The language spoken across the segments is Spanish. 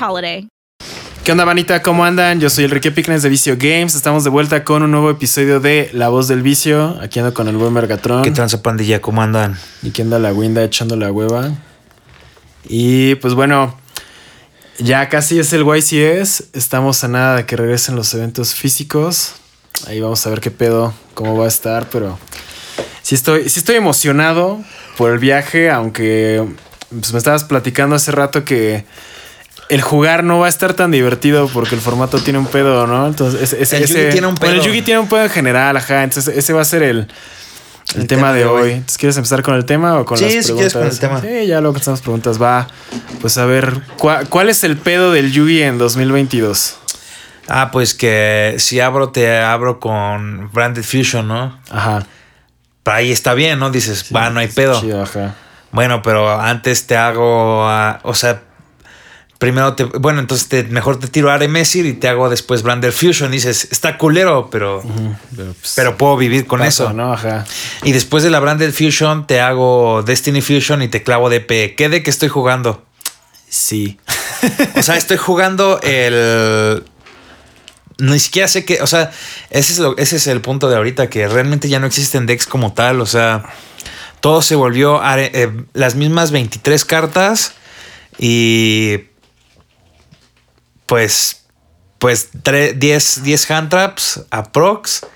holiday. ¿Qué onda, manita? ¿Cómo andan? Yo soy Enrique Picnes de Vicio Games. Estamos de vuelta con un nuevo episodio de La Voz del Vicio. Aquí ando con el buen Mergatron. ¿Qué tranza pandilla? ¿Cómo andan? Y aquí anda la Winda echando la hueva. Y pues bueno, ya casi es el YCS. Estamos a nada de que regresen los eventos físicos. Ahí vamos a ver qué pedo, cómo va a estar, pero sí estoy, sí estoy emocionado por el viaje, aunque pues, me estabas platicando hace rato que el jugar no va a estar tan divertido porque el formato tiene un pedo, ¿no? Entonces, ese, ese- El Yugi ese- tiene un bueno, el pedo. Yugi tiene un pedo en general, ajá. Entonces, ese va a ser el, el, tema, de hoy. Entonces, ¿quieres empezar con el tema o con Sí, las si preguntas? quieres con el tema. Sí, ya luego que estamos preguntas. Va, pues a ver, ¿cuál, cuál es el pedo del Yugi en 2022? Ah, pues que si abro, te abro con Branded Fusion, ¿no? Ajá. Pero ahí está bien, ¿no? Dices, va, no hay pedo. Chido, ajá. Bueno, pero antes te hago, ah, o sea, primero te, bueno, entonces te, mejor te tiro a Messi y te hago después Branded Fusion. Y dices, está culero, pero, Pero, pues, pero puedo vivir con paso, eso. ¿no? Ajá. Y después de la Branded Fusion te hago Destiny Fusion y te clavo DP. ¿Qué de que estoy jugando? Sí. O sea, estoy jugando el. Ni siquiera sé qué. O sea, ese es, lo- ese es el punto de ahorita, que realmente ya no existen decks como tal. O sea, todo se volvió are- eh, las mismas 23 cartas y. Pues. Pues tre- 10, 10 hand traps aprox.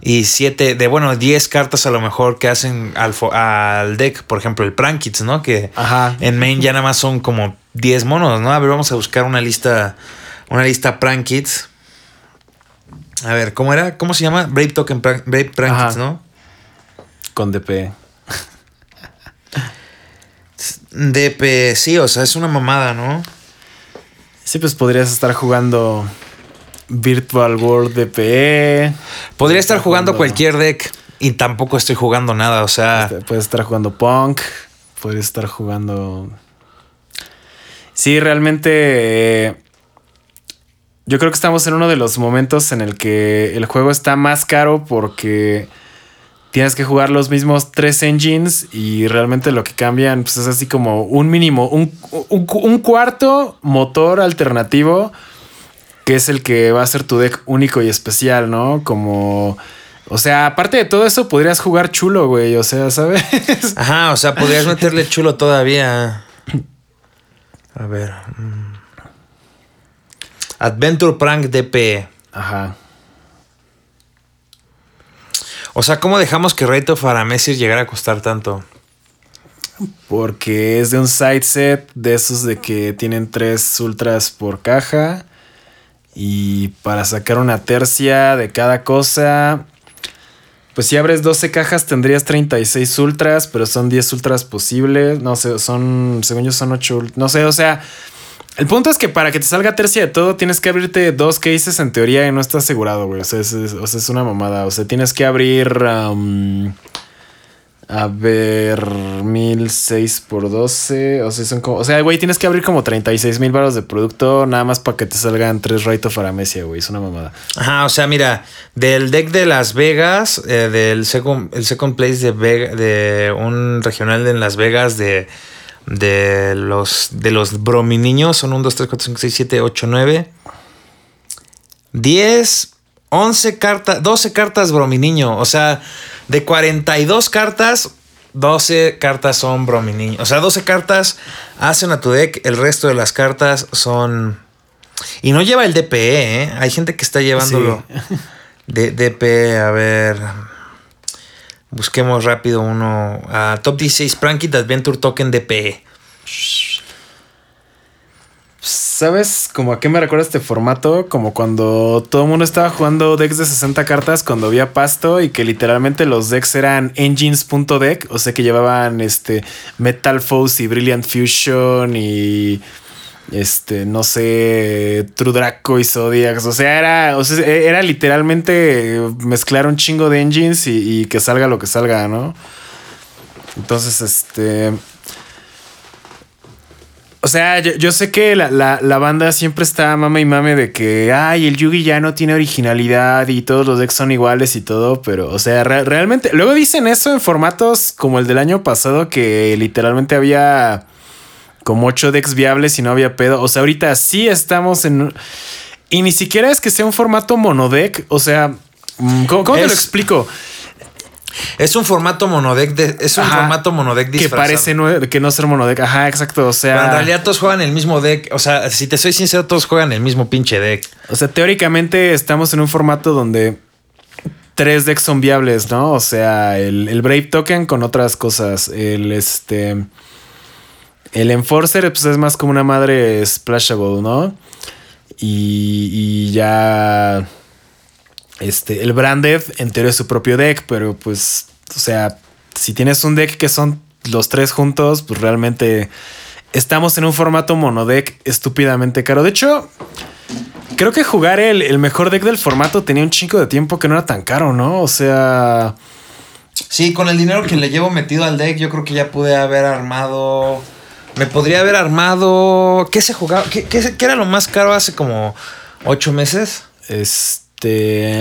Y 7 de, bueno, 10 cartas a lo mejor que hacen al, al deck, por ejemplo, el Prankits, ¿no? Que Ajá. en main ya nada más son como 10 monos, ¿no? A ver, vamos a buscar una lista, una lista Prank Kids. A ver, ¿cómo era? ¿Cómo se llama? Brave Token Prank, Brave Prank Ajá. Kids, ¿no? Con DP. DP, sí, o sea, es una mamada, ¿no? Sí, pues podrías estar jugando Virtual World DPE. Podría estar jugando jugando- cualquier deck y tampoco estoy jugando nada, o sea, Este, Puedes estar jugando Punk. Puedes estar jugando. Sí, realmente. eh, yo creo que estamos en uno de los momentos en el que el juego está más caro porque tienes que jugar los mismos tres engines y realmente lo que cambian pues, es así como un mínimo, un, un- un cuarto motor alternativo que es el que va a ser tu deck único y especial, ¿no? Como... O sea, aparte de todo eso, podrías jugar chulo, güey. O sea, ¿sabes? ajá, o sea, podrías meterle chulo todavía. A ver. mm. Adventure Prank DP. Ajá. O sea, ¿cómo dejamos que Rate of Aramesir llegara a costar tanto? Porque es de un side set de esos de que tienen tres ultras por caja. Y para sacar una tercia de cada cosa. Pues si abres 12 cajas tendrías 36 ultras, pero son 10 ultras posibles. No sé, son, según yo son 8 ultras. No sé, o sea, el punto es que para que te salga tercia de todo tienes que abrirte dos cases en teoría y no está asegurado, güey. O sea, es, o sea, es una mamada. O sea, tienes que abrir... um, a ver, 1006 por 12. O sea, son como. O sea, güey, tienes que abrir como 36 mil baros de producto nada más para que te salgan tres Right of Aramesia, güey. Es una mamada. Ajá, o sea, mira, del deck de Las Vegas, eh, del second, el second place de, de un regional en Las Vegas de, de los de los bromi niños, son 1, 2, 3, 4, 5, 6, 7, 8, 9, 10, 11 cartas, 12 cartas bromi niño. O sea, de 42 cartas, 12 cartas son Bromini. O sea, 12 cartas hacen a tu deck. El resto de las cartas son. Y no lleva el DPE, ¿eh? Hay gente que está llevándolo. De DPE, a ver. Busquemos rápido uno. a Top 16 Prankit Adventure Token DPE. ¿Sabes como a qué me recuerda este formato? Como cuando todo el mundo estaba jugando decks de 60 cartas cuando había pasto y que literalmente los decks eran engines.deck, o sea que llevaban este Metal Force y Brilliant Fusion y este, no sé, True Draco y Zodiacs, o sea, era, o sea, era literalmente mezclar un chingo de engines y, que salga lo que salga, ¿no? Entonces, este, o sea, yo, sé que la, banda siempre está mame y mame de que, ay, el Yugi ya no tiene originalidad y todos los decks son iguales y todo, pero, o sea, realmente, luego dicen eso en formatos como el del año pasado, que literalmente había como ocho decks viables y no había pedo. O sea, ahorita sí estamos en... Y ni siquiera es que sea un formato monodeck, o sea, mm, ¿cómo, te lo explico? Es un formato monodeck de, es un formato monodeck disfrazado. Que parece que no ser monodeck. Ajá, exacto. O sea. en realidad todos juegan el mismo deck. O sea, si te soy sincero, todos juegan el mismo pinche deck. O sea, teóricamente estamos en un formato donde tres decks son viables, ¿no? O sea, el, Brave Token con otras cosas. El este. El Enforcer, pues es más como una madre splashable, ¿no? Y, y ya este, el Branded en teoría es su propio deck, pero pues, o sea, si tienes un deck que son los tres juntos, pues realmente estamos en un formato monodeck estúpidamente caro. De hecho, creo que jugar el, mejor deck del formato tenía un chingo de tiempo que no era tan caro, ¿no? O sea... Sí, con el dinero que le llevo metido al deck, yo creo que ya pude haber armado... Me podría haber armado... ¿Qué se jugaba? ¿Qué, qué, qué era lo más caro hace como ocho meses? Este...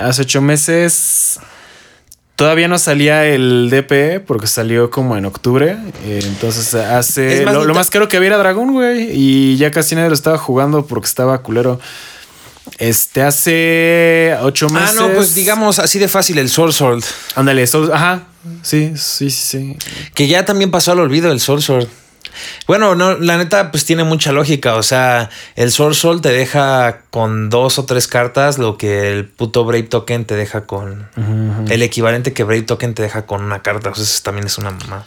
Hace ocho meses todavía no salía el DP porque salió como en octubre. Eh, entonces hace lo, más caro que había era Dragón, güey. Y ya casi nadie lo estaba jugando porque estaba culero. Este hace ocho meses. Ah, no, pues digamos así de fácil el Soul Sword. Ándale, ajá. Sí, sí, sí, sí. Que ya también pasó al olvido el Soul Sword. Bueno, no, la neta, pues tiene mucha lógica. O sea, el Soul Soul te deja con dos o tres cartas lo que el puto Brave Token te deja con. El equivalente que Brave Token te deja con una carta. O sea, eso también es una mamá.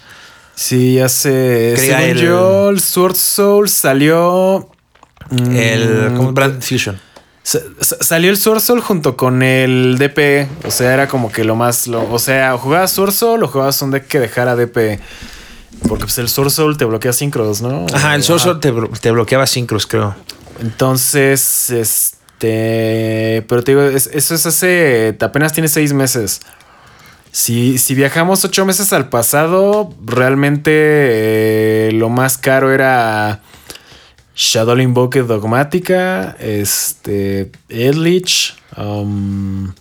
Sí, hace. Según el, yo, el Sword Soul salió. El. Mm, Brand Fusion. Salió el Sword Soul junto con el DP. O sea, era como que lo más. o sea, jugabas Sword Soul o jugabas un deck que dejara DP. Porque pues, el Source Soul te bloquea Synchros, ¿no? Ajá, el Source Soul te, bloqueaba Synchros, creo. Entonces, este. Pero te digo, eso es hace. Apenas tiene seis meses. Si, si viajamos ocho meses al pasado, realmente eh, lo más caro era. Shadow Invoke Dogmática, este, Edlich, um,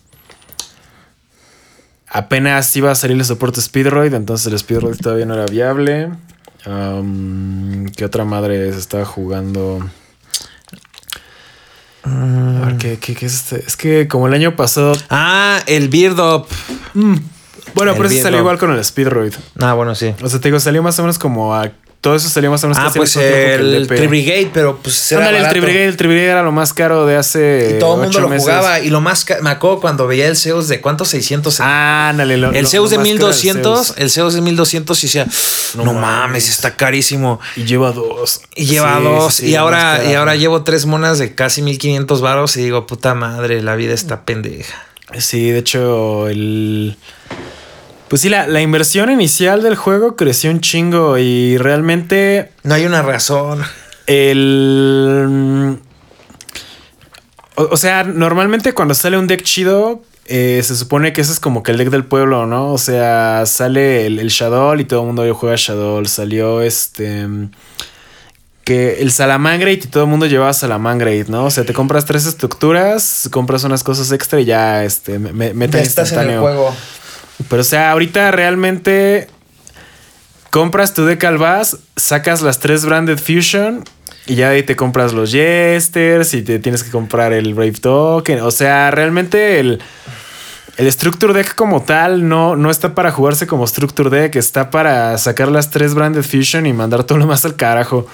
Apenas iba a salir el soporte Speedroid, entonces el Speedroid todavía no era viable. ¿Qué otra madre se estaba jugando? A ver, ¿qué, es este? Es que como el año pasado. Ah, el Beard Up. Mm. Bueno, pero ese salió igual con el Speedroid. Ah, bueno, sí. O sea, te digo, salió más o menos como a todo eso salió más o menos Ah, pues el, el Brigade, pero pues era el Tri el Tri era lo más caro de hace Y todo el mundo lo jugaba y lo más me acuerdo cuando veía el Zeus de cuántos 600. Ah, ándale, El Zeus de 1200, el Zeus de 1200 y decía, no, mames, está carísimo. Y lleva dos. Y lleva dos y ahora y ahora llevo tres monas de casi 1500 varos y digo, puta madre, la vida está pendeja. Sí, de hecho el pues sí, la, inversión inicial del juego creció un chingo y realmente. No hay una razón. El. O, sea, normalmente cuando sale un deck chido, eh, se supone que ese es como que el deck del pueblo, ¿no? O sea, sale el, Shadow y todo el mundo juega Shadow. Salió este. Que el Salamangrate y todo el mundo llevaba Salamangrate, ¿no? O sea, te compras tres estructuras, compras unas cosas extra y ya este, me, estás en el juego. Pero, o sea, ahorita realmente compras tu deck al sacas las tres Branded Fusion y ya ahí te compras los Jesters y te tienes que comprar el Brave Token. O sea, realmente el. el Structure Deck como tal no, no está para jugarse como Structure Deck, está para sacar las tres Branded Fusion y mandar todo lo más al carajo.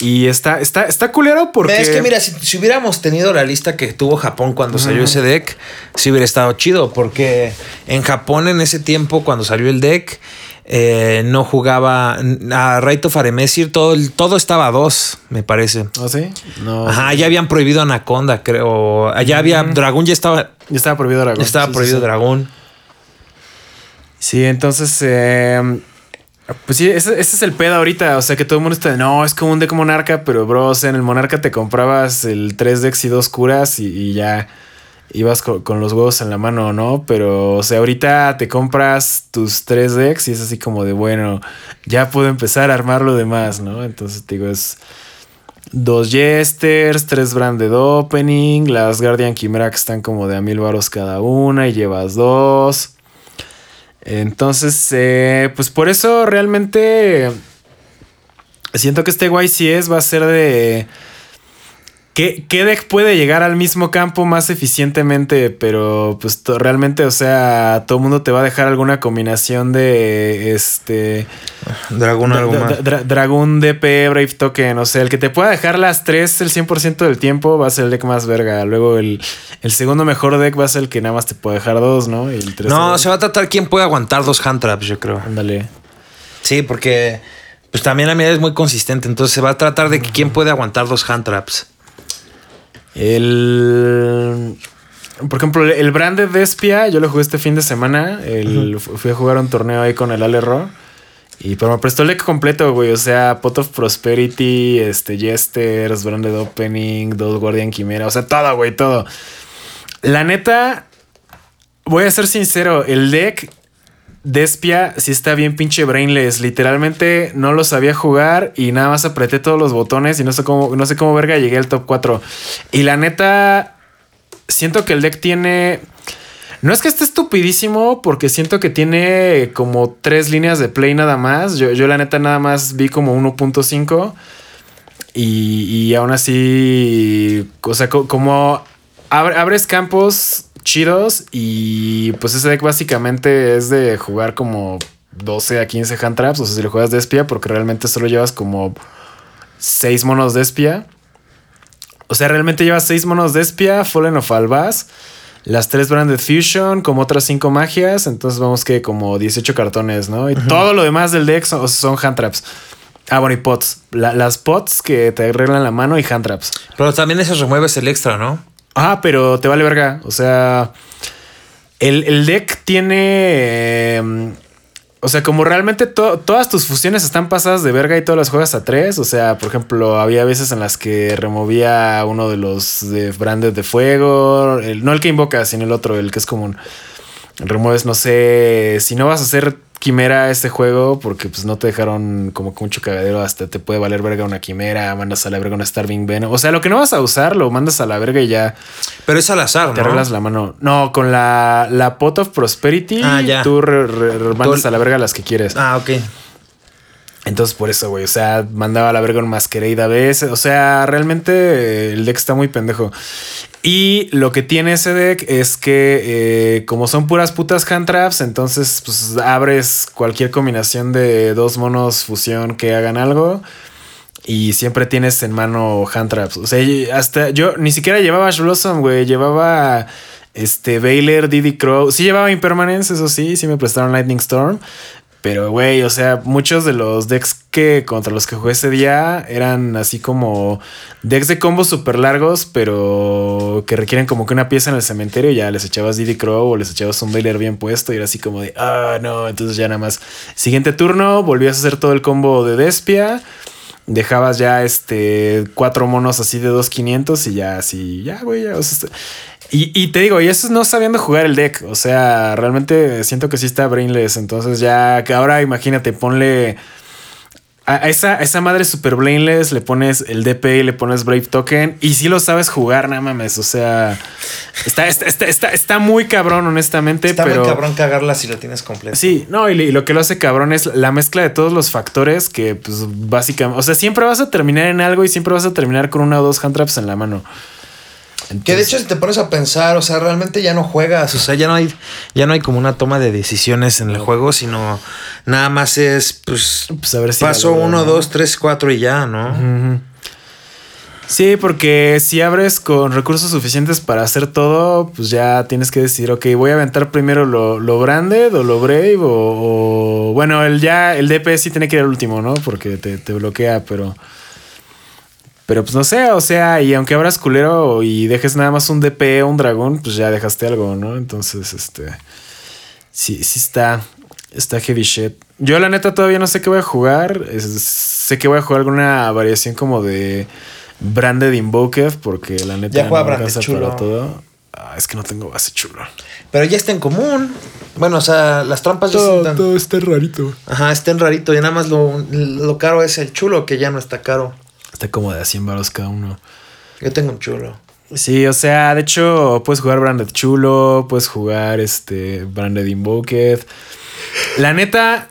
Y está, está, está culero porque. Es que mira, si, si hubiéramos tenido la lista que tuvo Japón cuando salió ese deck, sí hubiera estado chido. Porque en Japón en ese tiempo, cuando salió el deck, eh, no jugaba a Raito Faremesir, todo, todo estaba a dos, me parece. ¿Oh, sí? No. Ajá, ya habían prohibido Anaconda, creo. Allá había. Dragón ya estaba. Ya estaba prohibido Dragón. ya estaba Sí, sí, prohibido sí. Dragón. Sí, entonces. eh, pues sí, ese, es el pedo ahorita. O sea, que todo el mundo está. No, es como un deck monarca, pero bro, o sea, en el monarca te comprabas el 3 decks y dos curas y, ya ibas co- con, los huevos en la mano, ¿no? Pero, o sea, ahorita te compras tus 3 decks y es así como de, bueno, ya puedo empezar a armar lo demás, ¿no? Entonces, te digo, es. Dos Jesters, tres Branded Opening, las Guardian Chimera que están como de a mil varos cada una y llevas dos. Entonces, eh, pues por eso realmente siento que este YCS va a ser de... ¿Qué, ¿Qué deck puede llegar al mismo campo más eficientemente? Pero pues realmente, o sea, todo el mundo te va a dejar alguna combinación de este... Dragón algo más. Dra- Dragón DP, Brave Token. O sea, el que te pueda dejar las tres el 100% del tiempo va a ser el deck más verga. Luego el, el segundo mejor deck va a ser el que nada más te puede dejar dos, ¿no? Y el tercero- No, se va a tratar quién puede aguantar dos hand traps, yo creo. Ándale. Sí, porque pues también la mirada es muy consistente. Entonces se va a tratar de que quién puede aguantar dos hand traps. El. Por ejemplo, el Branded Despia, yo lo jugué este fin de semana. El, fu- Fui a jugar un torneo ahí con el Ale Ro. Y pero me prestó el deck completo, güey. O sea, Pot of Prosperity, este, Jesters, Branded Opening, dos Guardian Quimera. O sea, todo, güey, todo. La neta, voy a ser sincero, el deck Despia sí está bien pinche brainless. Literalmente no lo sabía jugar y nada más apreté todos los botones y no sé cómo, no sé cómo verga llegué al top 4. Y la neta, siento que el deck tiene. No es que esté estupidísimo, porque siento que tiene como tres líneas de play nada más. Yo, yo la neta nada más vi como 1.5. Y, y aún así, o sea, co- como abre- abres campos chidos y pues ese deck básicamente es de jugar como 12 a 15 hand traps. O sea, si lo juegas de espía, porque realmente solo llevas como 6 monos de espía. O sea, realmente llevas 6 monos de espía, Fallen of Albaz, las 3 Branded Fusion, como otras 5 magias. Entonces vamos que como 18 cartones, ¿no? Y todo lo demás del deck son, son hand traps. Ah, bueno, y pots. La- las pots que te arreglan la mano y hand traps. Pero también eso remueves el extra, ¿no? Ah, pero te vale verga. O sea, el, el deck tiene. eh, o sea, como realmente to- todas tus fusiones están pasadas de verga y todas las juegas a tres. O sea, por ejemplo, había veces en las que removía uno de los de Branded de fuego. el- no el que invoca, sino el otro, el que es común. Remueves, no sé, si no vas a hacer quimera este juego, porque pues no te dejaron como que mucho cagadero, hasta te puede valer verga una quimera, mandas a la verga una Starving Venom. O sea, lo que no vas a usar, lo mandas a la verga y ya Pero es al azar, te ¿no? arreglas la mano. No, con la, la Pot of Prosperity, Ah, ya. tú re- re- re- mandas a la verga las que quieres. Ah, ok. Entonces, por eso, güey. O sea, mandaba a la verga un Masquerade a veces. O sea, realmente el deck está muy pendejo. Y lo que tiene ese deck es que, eh, como son puras putas hand traps, entonces pues abres cualquier combinación de dos monos fusión que hagan algo. Y siempre tienes en mano hand traps. O sea, hasta yo ni siquiera llevaba Ash Blossom, güey. Llevaba este Baylor, Diddy Crow. Sí llevaba Impermanence, eso sí. Sí me prestaron Lightning Storm. Pero, güey, o sea, muchos de los decks que contra los que jugué ese día eran así como decks de combos súper largos, pero que requieren como que una pieza en el cementerio. Ya les echabas Diddy Crow o les echabas un Baylor bien puesto y era así como de, ah, no. Entonces ya nada más. Siguiente turno, volvías a hacer todo el combo de Despia. Dejabas ya este cuatro monos así de 2500 y ya así, ya, güey, ya. Y, y te digo, y eso es no sabiendo jugar el deck. O sea, realmente siento que sí está brainless. Entonces, ya que ahora imagínate, ponle a, esa, a esa madre super brainless, le pones el DP y le pones Brave Token. Y si lo sabes jugar, nada mames. O sea, está, está, está, está, está muy cabrón, honestamente. Está pero muy cabrón cagarla si lo tienes completo. Sí, no, y, y lo que lo hace cabrón es la mezcla de todos los factores que, pues, básicamente, o sea, siempre vas a terminar en algo y siempre vas a terminar con una o dos hand traps en la mano. Que de hecho si te pones a pensar, o sea, realmente ya no juegas, o sea, ya no hay, ya no hay como una toma de decisiones en el juego, sino nada más es, pues, Pues a ver si paso la logro, uno, ¿no? dos, tres, cuatro y ya, ¿no? Sí, porque si abres con recursos suficientes para hacer todo, pues ya tienes que decir, ok, voy a aventar primero lo, lo branded o lo brave o, o- bueno, el ya, el DPS sí tiene que ir al último, ¿no? Porque te, te bloquea, pero... Pero pues no sé, o sea, y aunque abras culero y dejes nada más un DP o un dragón, pues ya dejaste algo, ¿no? Entonces, este... Sí, sí está... Está heavy shit. Yo la neta todavía no sé qué voy a jugar. Es- sé que voy a jugar alguna variación como de Branded Invoked, porque la neta Ya juega no Branded chulo. para todo. Ah, es que no tengo base chulo. Pero ya está en común. Bueno, o sea, las trampas ya están. está rarito. Ajá, está en rarito. Y nada más lo, lo caro es el chulo, que ya no está caro. Está como de a 100 baros cada uno. Yo tengo un chulo. Sí, o sea, de hecho, puedes jugar Branded Chulo, puedes jugar este Branded Invoked. La neta,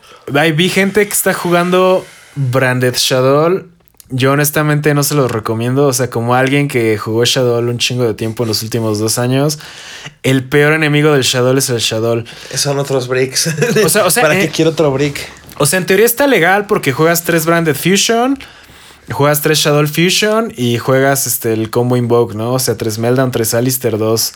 vi gente que está jugando Branded Shadow. Yo honestamente no se los recomiendo. O sea, como alguien que jugó Shadow un chingo de tiempo en los últimos dos años, el peor enemigo del Shadow es el Shadow. Son otros bricks. O sea- o sea, ¿Para eh, qué quiero otro brick? O sea, en teoría está legal porque juegas tres Branded Fusion, juegas tres Shadow Fusion y juegas este, el combo Invoke, ¿no? O sea, tres Meldan, tres Alistair, dos,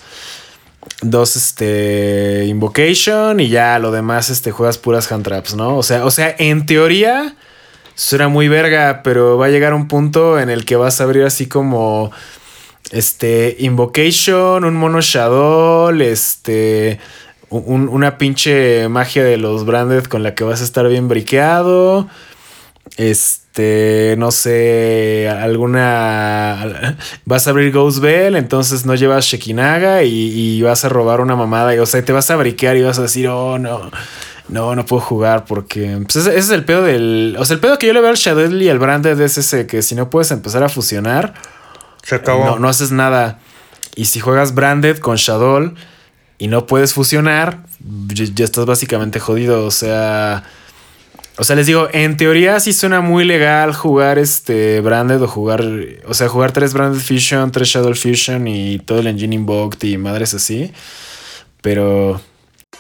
dos este, Invocation y ya lo demás este, juegas puras hand traps, ¿no? O sea, o sea, en teoría suena muy verga, pero va a llegar un punto en el que vas a abrir así como este Invocation, un mono Shadow, este un- una pinche magia de los branded con la que vas a estar bien briqueado. Este, no sé, alguna. Vas a abrir Ghost Bell, entonces no llevas Shekinaga y, y vas a robar una mamada. Y, o sea, te vas a briquear y vas a decir, oh, no, no, no puedo jugar porque. Pues ese, ese es el pedo del. O sea, el pedo que yo le veo al Shadow y al Branded es ese que si no puedes empezar a fusionar, Se acabó. no, no haces nada. Y si juegas Branded con Shadow y no puedes fusionar, ya, ya estás básicamente jodido. O sea. O sea, les digo, en teoría sí suena muy legal jugar este Branded o jugar. O sea, jugar tres Branded Fusion, tres Shadow Fusion y todo el engine invoked y madres así. Pero.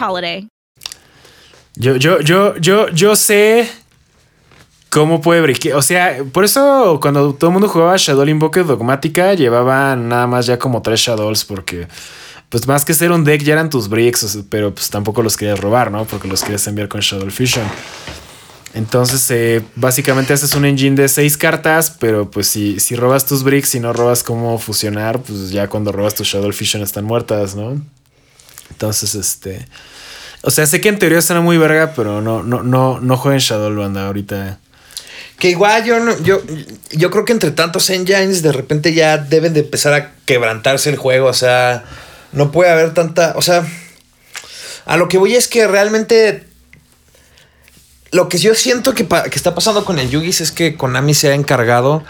holiday. Yo, yo, yo, yo, yo sé cómo puede briquear. O sea, por eso cuando todo el mundo jugaba Shadow Invoker Dogmática, llevaban nada más ya como tres Shadows, porque pues más que ser un deck ya eran tus bricks, pero pues tampoco los querías robar, ¿no? Porque los querías enviar con Shadow Fusion. Entonces, eh, básicamente haces un engine de seis cartas, pero pues si, si robas tus bricks y no robas cómo fusionar, pues ya cuando robas tu Shadow Fusion están muertas, ¿no? Entonces, este. O sea, sé que en teoría suena muy verga, pero no, no, no, no jueguen Shadow Banda ahorita. Que igual yo no, yo, yo creo que entre tantos engines de repente ya deben de empezar a quebrantarse el juego. O sea, no puede haber tanta. O sea, a lo que voy es que realmente. Lo que yo siento que, que está pasando con el Yugis es que Konami se ha encargado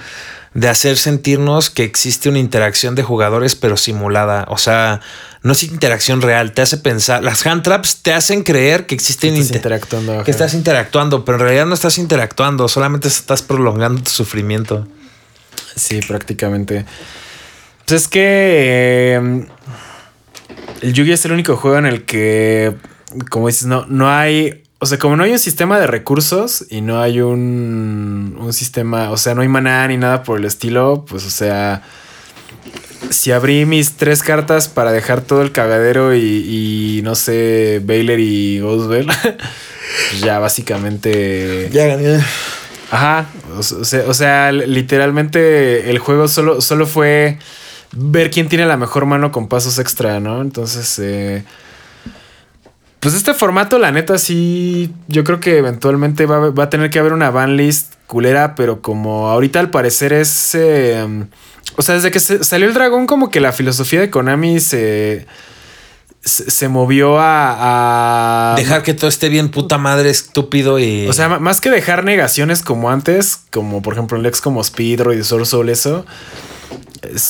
de hacer sentirnos que existe una interacción de jugadores, pero simulada. O sea, no es interacción real. Te hace pensar. Las hand traps te hacen creer que existe Que estás inter- interactuando. Que estás interactuando, pero en realidad no estás interactuando, solamente estás prolongando tu sufrimiento. Sí, prácticamente. Pues es que eh, el Yugi es el único juego en el que, como dices, no, no hay. O sea, como no hay un sistema de recursos y no hay un, un sistema, o sea, no hay maná ni nada por el estilo, pues, o sea, si abrí mis tres cartas para dejar todo el cagadero y, y no sé, Baylor y Ghostbell, pues ya básicamente. Ya gané. Ajá. O, sea, o sea, literalmente el juego solo, solo fue ver quién tiene la mejor mano con pasos extra, ¿no? Entonces, eh, pues este formato, la neta, sí, yo creo que eventualmente va, va, a tener que haber una ban list culera, pero como ahorita al parecer es... Eh, o sea, desde que salió el dragón, como que la filosofía de Konami se se, movió a, Dejar que todo esté bien puta madre estúpido y... O sea, más que dejar negaciones como antes, como por ejemplo en Lex como Speedroid Soul eso,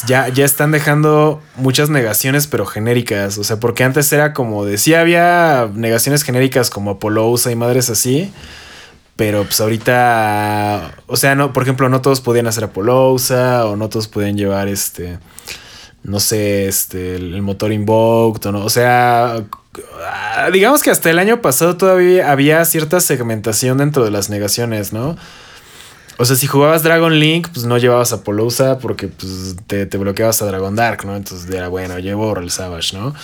ya, ya están dejando muchas negaciones pero genéricas. O sea, porque antes era como de... Sí había negaciones genéricas como Apollousa y madres así. Pero pues ahorita... O sea, no, por ejemplo, no todos podían hacer Apollousa o no todos podían llevar este no sé, este, el, motor invoked, o no. O sea, digamos que hasta el año pasado todavía había cierta segmentación dentro de las negaciones, ¿no? O sea, si jugabas Dragon Link, pues no llevabas a porque pues, te, bloqueabas a Dragon Dark, ¿no? Entonces era bueno, llevo el Savage, ¿no?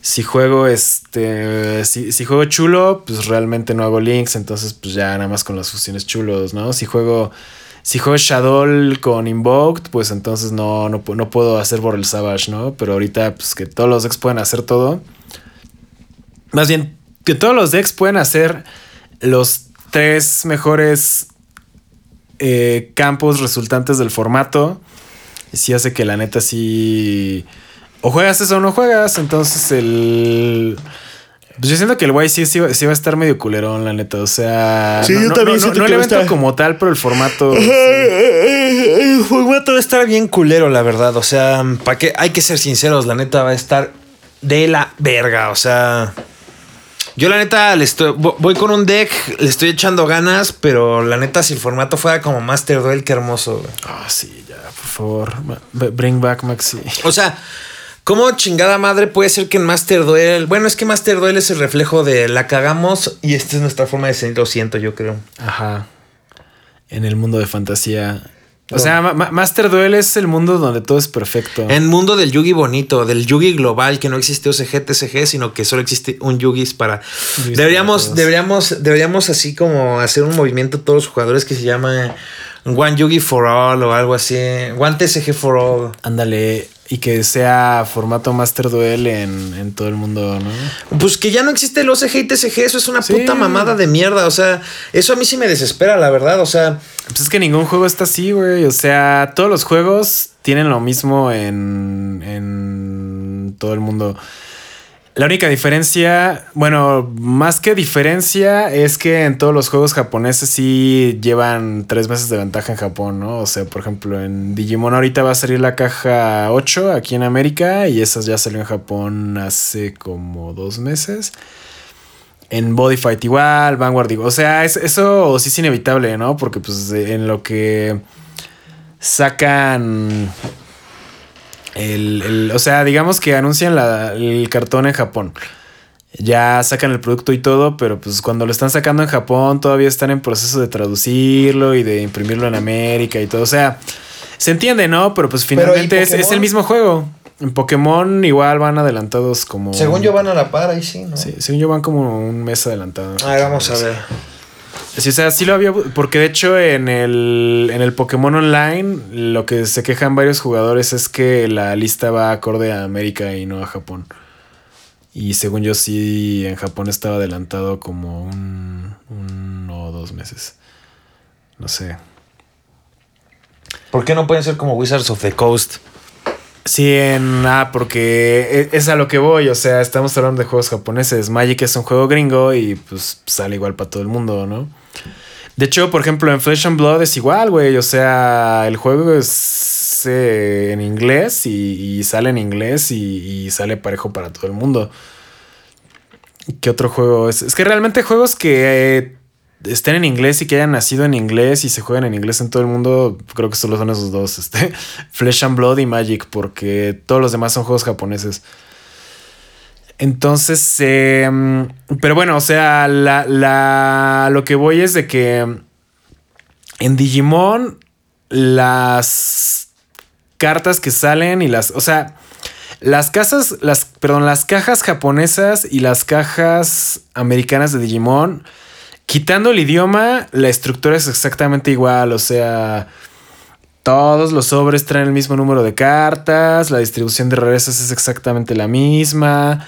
Si juego este. Si, si, juego chulo, pues realmente no hago links. Entonces, pues ya nada más con las fusiones chulos, ¿no? Si juego si juego Shadow con Invoked, pues entonces no, no, puedo hacer por el Savage, ¿no? Pero ahorita, pues que todos los decks pueden hacer todo. Más bien, que todos los decks pueden hacer los tres mejores eh, campos resultantes del formato. Sí hace que la neta sí. O juegas eso o no juegas. Entonces el. Pues yo siento que el guay sí, sí, va a estar medio culerón, la neta. O sea. Sí, no, yo también no, no, el evento como tal, pero el formato. El formato va a estar bien culero, la verdad. O sea, ¿para qué? Hay que ser sinceros, la neta va a estar de la verga. O sea. Yo la neta le estoy, voy con un deck, le estoy echando ganas, pero la neta si el formato fuera como Master Duel, qué hermoso. Ah, sí, ya, por favor. Bring back Maxi. O sea, ¿Cómo chingada madre puede ser que en Master Duel? Bueno, es que Master Duel es el reflejo de la cagamos y esta es nuestra forma de sentir, lo siento, yo creo. Ajá. En el mundo de fantasía. O sea, Master Duel es el mundo donde todo es perfecto. En mundo del Yugi bonito, del Yugi global, que no existe OCG, TCG, sino que solo existe un Yugi para. deberíamos, deberíamos, deberíamos así como hacer un movimiento todos los jugadores que se llama One Yugi for All o algo así. One TCG for All. Ándale. Y que sea formato Master Duel en, todo el mundo, ¿no? Pues que ya no existe el OCG y TCG, eso es una puta mamada de mierda. O sea, eso a mí sí me desespera, la verdad. O sea. Pues es que ningún juego está así, güey. O sea, todos los juegos tienen lo mismo en, en todo el mundo. La única diferencia, bueno, más que diferencia, es que en todos los juegos japoneses sí llevan tres meses de ventaja en Japón, ¿no? O sea, por ejemplo, en Digimon ahorita va a salir la caja 8 aquí en América y esas ya salió en Japón hace como dos meses. En Body Fight igual, Vanguard igual. O sea, eso sí es inevitable, ¿no? Porque pues en lo que sacan el, o sea, digamos que anuncian el cartón en Japón. Ya sacan el producto y todo, pero pues cuando lo están sacando en Japón todavía están en proceso de traducirlo y de imprimirlo en América y todo. O sea, se entiende, ¿no? Pero pues finalmente es, el mismo juego. En Pokémon igual van adelantados como... Según yo van a la par, ahí sí, ¿no? Sí, según yo van como un mes adelantado. Ah, vamos a ver. Sí, o sea, sí lo había. Porque de hecho, en el, en el Pokémon Online, lo que se quejan varios jugadores es que la lista va acorde a América y no a Japón. Y según yo, sí, en Japón estaba adelantado como un, un o dos meses. No sé. ¿Por qué no pueden ser como Wizards of the Coast? Sí, en ah, porque e, es a lo que voy, o sea, estamos hablando de juegos japoneses. Magic es un juego gringo y pues sale igual para todo el mundo, ¿no? De hecho, por ejemplo, en Flesh and Blood es igual, güey. O sea, el juego es eh, en inglés y, sale en inglés y, sale parejo para todo el mundo. ¿Qué otro juego es? Es que realmente juegos que eh, estén en inglés y que hayan nacido en inglés y se juegan en inglés en todo el mundo, creo que solo son esos dos, este, Flesh and Blood y Magic, porque todos los demás son juegos japoneses. Entonces, em, pero bueno, o sea, la, lo que voy es de que en Digimon las cartas que salen y las. O sea, las casas, las, perdón, las cajas japonesas y las cajas americanas de Digimon, quitando el idioma, la estructura es exactamente igual. O sea, todos los sobres traen el mismo número de cartas, la distribución de regresas es exactamente la misma.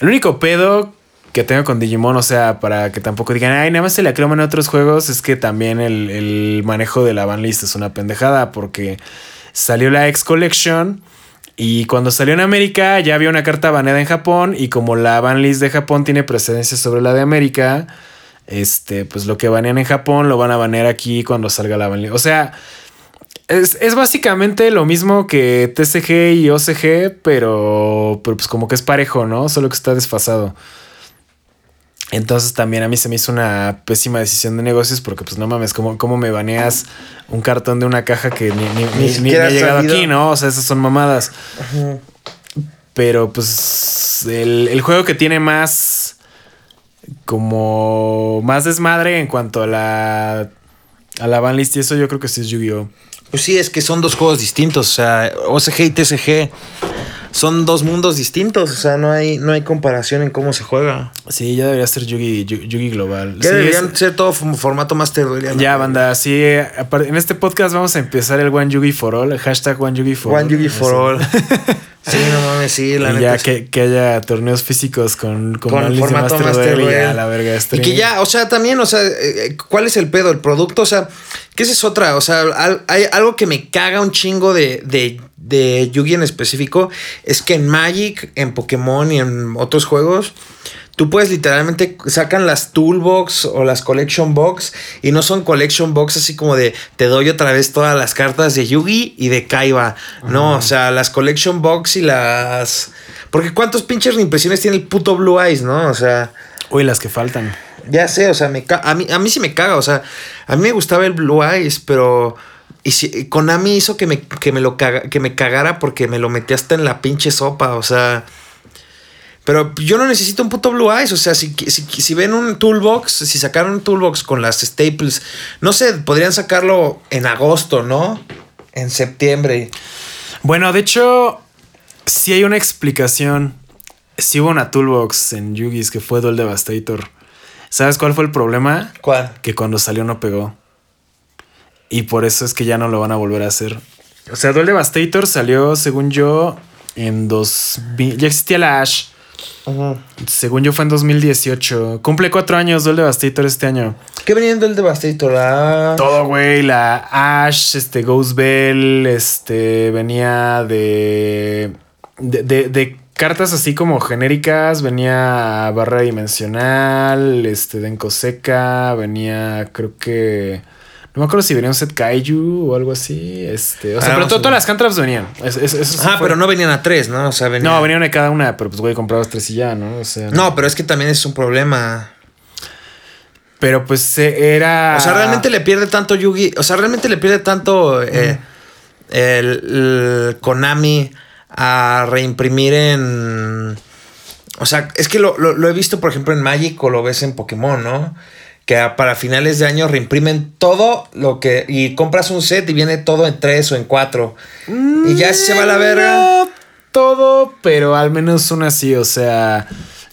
El único pedo que tengo con Digimon, o sea, para que tampoco digan, ay, nada más se le acroman en otros juegos, es que también el, el manejo de la banlist es una pendejada, porque salió la X Collection y cuando salió en América ya había una carta baneada en Japón y como la banlist de Japón tiene precedencia sobre la de América, este, pues lo que banean en Japón lo van a banear aquí cuando salga la banlist. O sea, es, es, básicamente lo mismo que TCG y OCG, pero, pero, pues como que es parejo, ¿no? Solo que está desfasado. Entonces también a mí se me hizo una pésima decisión de negocios porque pues no mames, ¿cómo, cómo me baneas un cartón de una caja que ni, ni, ni, ha llegado aquí, ¿no? O sea, esas son mamadas. Ajá. Pero pues el, el, juego que tiene más como más desmadre en cuanto a la a la banlist y eso yo creo que sí es Yu-Gi-Oh! Pues sí, es que son dos juegos distintos, o sea, OCG y TCG son dos mundos distintos, o sea, no hay, no hay comparación en cómo se juega. Sí, ya debería ser Yugi, Yugi Global. Ya sí, deberían es, ser todo formato Master Duel. Ya, banda, sí. En este podcast vamos a empezar el One Yugi for All, el hashtag One Yugi for One All. Yugi for All. sí, no mames, sí, la y neta. Ya que, que, haya torneos físicos con, con, con formato Master, Master Duel. Y ya, la verga, Y que ya, o sea, también, o sea, eh, ¿cuál es el pedo? El producto, o sea, esa es otra, o sea, hay algo que me caga un chingo de, de, de Yugi en específico, es que en Magic, en Pokémon y en otros juegos, tú puedes literalmente sacan las toolbox o las collection box y no son collection box así como de te doy otra vez todas las cartas de Yugi y de Kaiba. No, o sea, las collection box y las porque cuántos pinches reimpresiones tiene el puto Blue Eyes, ¿no? O sea, Uy, las que faltan. ya sé, o sea, me a mí a mí sí me caga, o sea, a mí me gustaba el Blue Eyes, pero y si, Konami hizo que me, que me lo caga, que me cagara porque me lo metí hasta en la pinche sopa, o sea, pero yo no necesito un puto Blue Eyes. O sea, si, si, si, ven un toolbox, si sacaron un toolbox con las staples, no sé, podrían sacarlo en agosto, ¿no? En septiembre. Bueno, de hecho, sí hay una explicación. Sí hubo una toolbox en Yugi's que fue Duel Devastator. ¿Sabes cuál fue el problema? ¿Cuál? Que cuando salió no pegó. Y por eso es que ya no lo van a volver a hacer. O sea, Duel Devastator salió, según yo, en 2000. Ya existía la Ash. Según yo fue en 2018. Cumple cuatro años Duel Devastator este año. ¿Qué venía en Duel Devastator? Ah. Todo, güey. La Ash, este, Ghost Bell, este, venía de, de, de, de cartas así como genéricas. Venía Barra Dimensional, este, Denko Seca, venía, creo que... No me acuerdo si venía un set Kaiju o algo así. Este, o sea, Ah, pero a todas las cantraps venían. Es- es- eso sí Ah, pero no venían a tres, ¿no? O sea, venían. No, venían de cada una, pero pues, güey, comprabas tres y ya, ¿no? O sea. No, pero es que también es un problema. Pero pues era. O sea, realmente le pierde tanto Yugi. O sea, realmente le pierde tanto eh, el, el Konami a reimprimir en. O sea, es que lo, lo- lo he visto, por ejemplo, en Magic o lo ves en Pokémon, ¿no? Que para finales de año reimprimen todo lo que. Y compras un set y viene todo en tres o en cuatro. y ya se va a la verga. No todo, pero al menos una sí. O sea,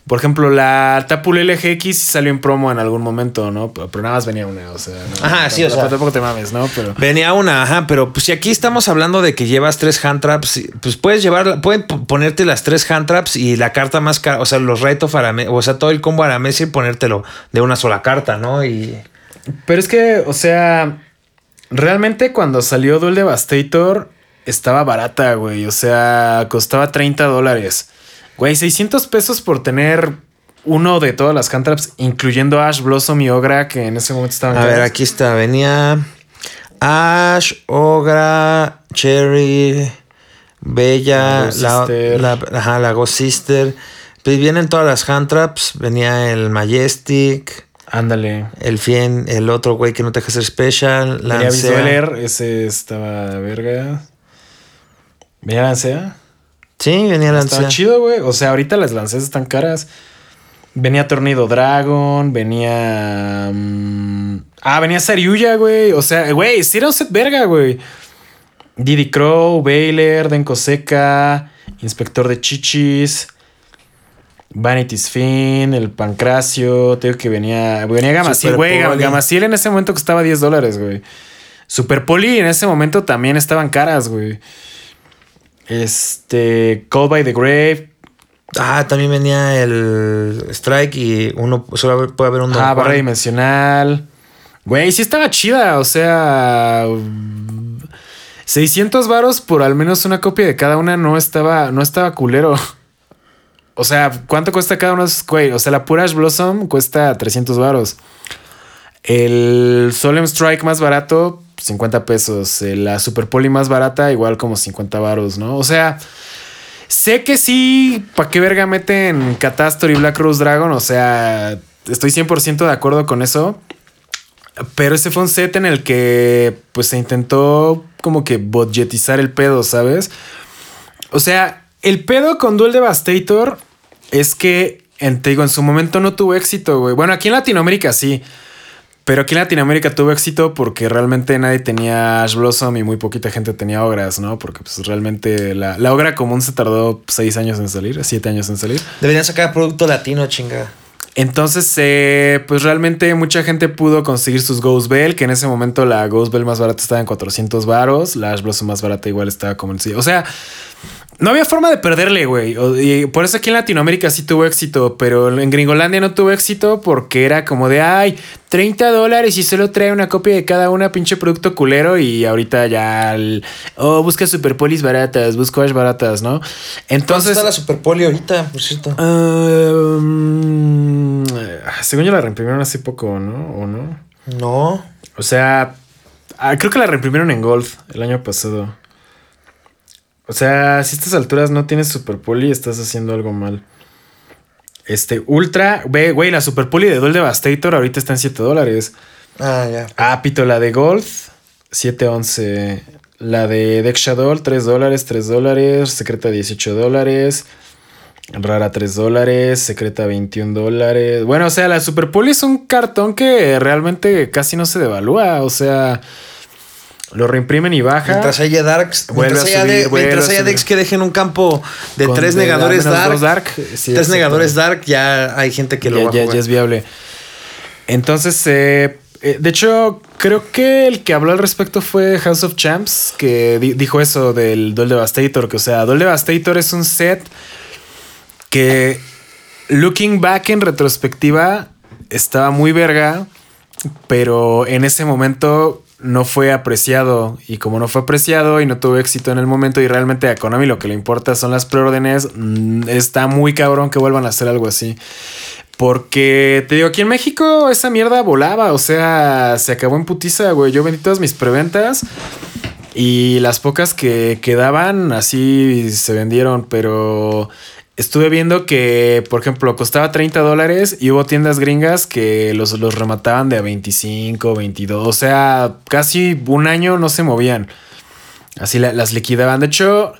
por ejemplo, la Tapul LGX salió en promo en algún momento, ¿no? Pero, pero nada más venía una, o sea. no, Ajá, sí, o sea. Tampoco te mames, ¿no? Pero. Venía una, ajá, pero pues si aquí estamos hablando de que llevas tres hand traps, pues puedes llevar, pueden ponerte las tres hand traps y la carta más cara, o sea, los Right of Arame, o sea, todo el combo Aramesa y ponértelo de una sola carta, ¿no? Y Pero es que, o sea, realmente cuando salió Duel Devastator estaba barata, güey. O sea, costaba 30 dólares. Güey, 600 pesos por tener uno de todas las handtraps, incluyendo Ash, Blossom y Ogra, que en ese momento estaban. a ver, aquí está, venía Ash, Ogra, Cherry, Bella, la, Sister. la, ajá, la Ghost Sister. Pues vienen todas las hand traps, venía el Majestic, Ándale. el Fien, el otro güey que no te deja ser special, Venía Lancea. Visueler, ese estaba verga. ¿Venía Lancea? Sí, venía Lancea. Estaba chido, güey. O sea, ahorita las lanceas están caras. Venía Tornado Dragon, venía. mm, ah, venía Saryuya, güey. O sea, güey, sí era un set verga, güey. Diddy Crow, Baylor, Denko Seca, Inspector de Chichis, Vanity's Fin, el Pancracio. Te digo que venía. Venía Gamasiel, güey. Gamasiel en ese momento costaba 10 dólares, güey. Super Poli en ese momento también estaban caras, güey. Este. Call by the Grave. Ah, también venía el Strike y uno solo puede haber un Ah, barra dimensional. Güey, sí estaba chida. O sea. mm, 600 varos por al menos una copia de cada una no estaba, no estaba culero. O sea, ¿cuánto cuesta cada uno de esos? Güey, o sea, la pura Ash Blossom cuesta 300 varos. El Solemn Strike más barato, 50 pesos. Eh, La Super Poli más barata, igual como 50 varos, ¿no? O sea, sé que sí, ¿para qué verga meten Catástor y Black Rose Dragon? O sea, estoy 100% de acuerdo con eso. Pero ese fue un set en el que pues se intentó como que budgetizar el pedo, ¿sabes? O sea, el pedo con Duel Devastator es que, te digo, en su momento no tuvo éxito, güey. Bueno, aquí en Latinoamérica sí. Pero aquí en Latinoamérica tuvo éxito porque realmente nadie tenía Ash Blossom y muy poquita gente tenía ogras, ¿no? Porque pues realmente la, la ogra común se tardó seis años en salir, siete años en salir. Deberían sacar producto latino, chinga. Entonces, eh, pues realmente mucha gente pudo conseguir sus Ghost Bell, que en ese momento la Ghost Bell más barata estaba en 400 varos, la Ash Blossom más barata igual estaba como en sí. O sea, no había forma de perderle, güey. Y por eso aquí en Latinoamérica sí tuvo éxito, pero en Gringolandia no tuvo éxito porque era como de, ay, 30 dólares y solo trae una copia de cada una, pinche producto culero. Y ahorita ya, el, oh, busca superpolis baratas, busco Ash baratas, ¿no? Entonces Entonces... está la Super Poli ahorita, por cierto. Um, según yo la reimprimieron hace poco, ¿no? ¿O no? No. O sea, ah, creo que la reimprimieron en Gold el año pasado. O sea, si a estas alturas no tienes Super Poli, estás haciendo algo mal. Este, Ultra, ve, güey, la Super Poli de Duel Devastator ahorita está en 7 dólares. Ah, ya. Ah, pito, la de Gold, 7.11. La de Deck Shadow, 3 dólares, 3 dólares. Secreta, 18 dólares. Rara, 3 dólares. Secreta, 21 dólares. Bueno, o sea, la Super Poli es un cartón que realmente casi no se devalúa. O sea, lo reimprimen y baja. Mientras haya Darks, mientras a haya, subir, de- vuelve mientras a haya decks que dejen un campo de Con tres de negadores dark, dos dark, sí, tres negadores dark, ya hay gente que lo ya, va a jugar. ya es viable. Entonces, eh, eh, de hecho, creo que el que habló al respecto fue House of Champs, que di- dijo eso del Duel Devastator, que o sea, Duel Devastator es un set que, looking back en retrospectiva, estaba muy verga, pero en ese momento no fue apreciado y como no fue apreciado y no tuvo éxito en el momento y realmente a Konami lo que le importa son las preórdenes, mm, está muy cabrón que vuelvan a hacer algo así. Porque te digo, aquí en México esa mierda volaba, o sea, se acabó en putiza, güey. Yo vendí todas mis preventas y las pocas que quedaban así se vendieron, pero estuve viendo que, por ejemplo, costaba 30 dólares y hubo tiendas gringas que los, los remataban de a 25, 22, o sea, casi un año no se movían. Así la- las liquidaban. De hecho,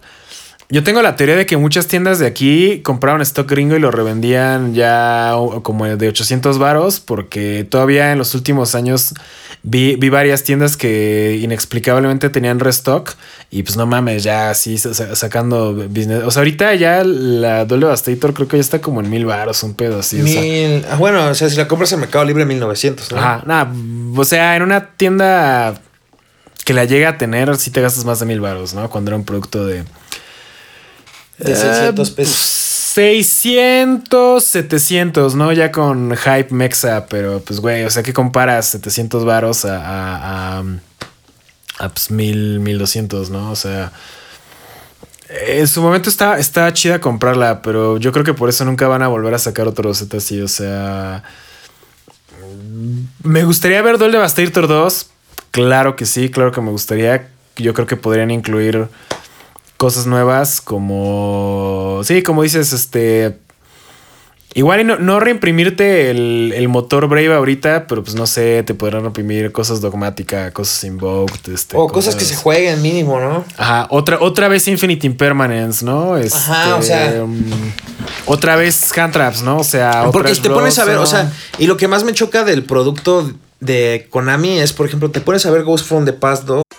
yo tengo la teoría de que muchas tiendas de aquí compraron stock gringo y lo revendían ya como de 800 varos porque todavía en los últimos años vi, vi varias tiendas que inexplicablemente tenían restock y pues no mames, ya así sa- sa- sacando business. O sea, ahorita ya la Duel Devastator creo que ya está como en mil varos, un pedo así. o sea. Mil- ah, bueno, o sea, si la compras en Mercado Libre, 1900, ¿no? Ajá, nada, o sea, en una tienda que la llega a tener, sí te gastas más de mil varos, ¿no? Cuando era un producto de... De 600 Eh, pesos. 600, 700, ¿no? Ya con hype mexa, pero pues, güey, o sea, ¿qué comparas 700 varos a, a, a, a, pues, 1000, 1200, ¿no? O sea, en su momento está, está chida comprarla, pero yo creo que por eso nunca van a volver a sacar otro set así, o sea... Me gustaría ver Duel Devastator 2. Claro que sí, claro que me gustaría. Yo creo que podrían incluir cosas nuevas como... Sí, como dices, este... Igual y no, no reimprimirte el, el motor Brave ahorita, pero pues no sé, te podrán reimprimir cosas dogmática, cosas invoked, este, o cosas que se jueguen mínimo, ¿no? Ajá, otra, otra vez Infinite Impermanence, ¿no? Este, Ajá, o sea- um, otra vez Hand Traps, ¿no? O sea, Porque te pones a ver, o sea, y lo que más me choca del producto de Konami es, por ejemplo, te pones a ver Ghost from the Past 2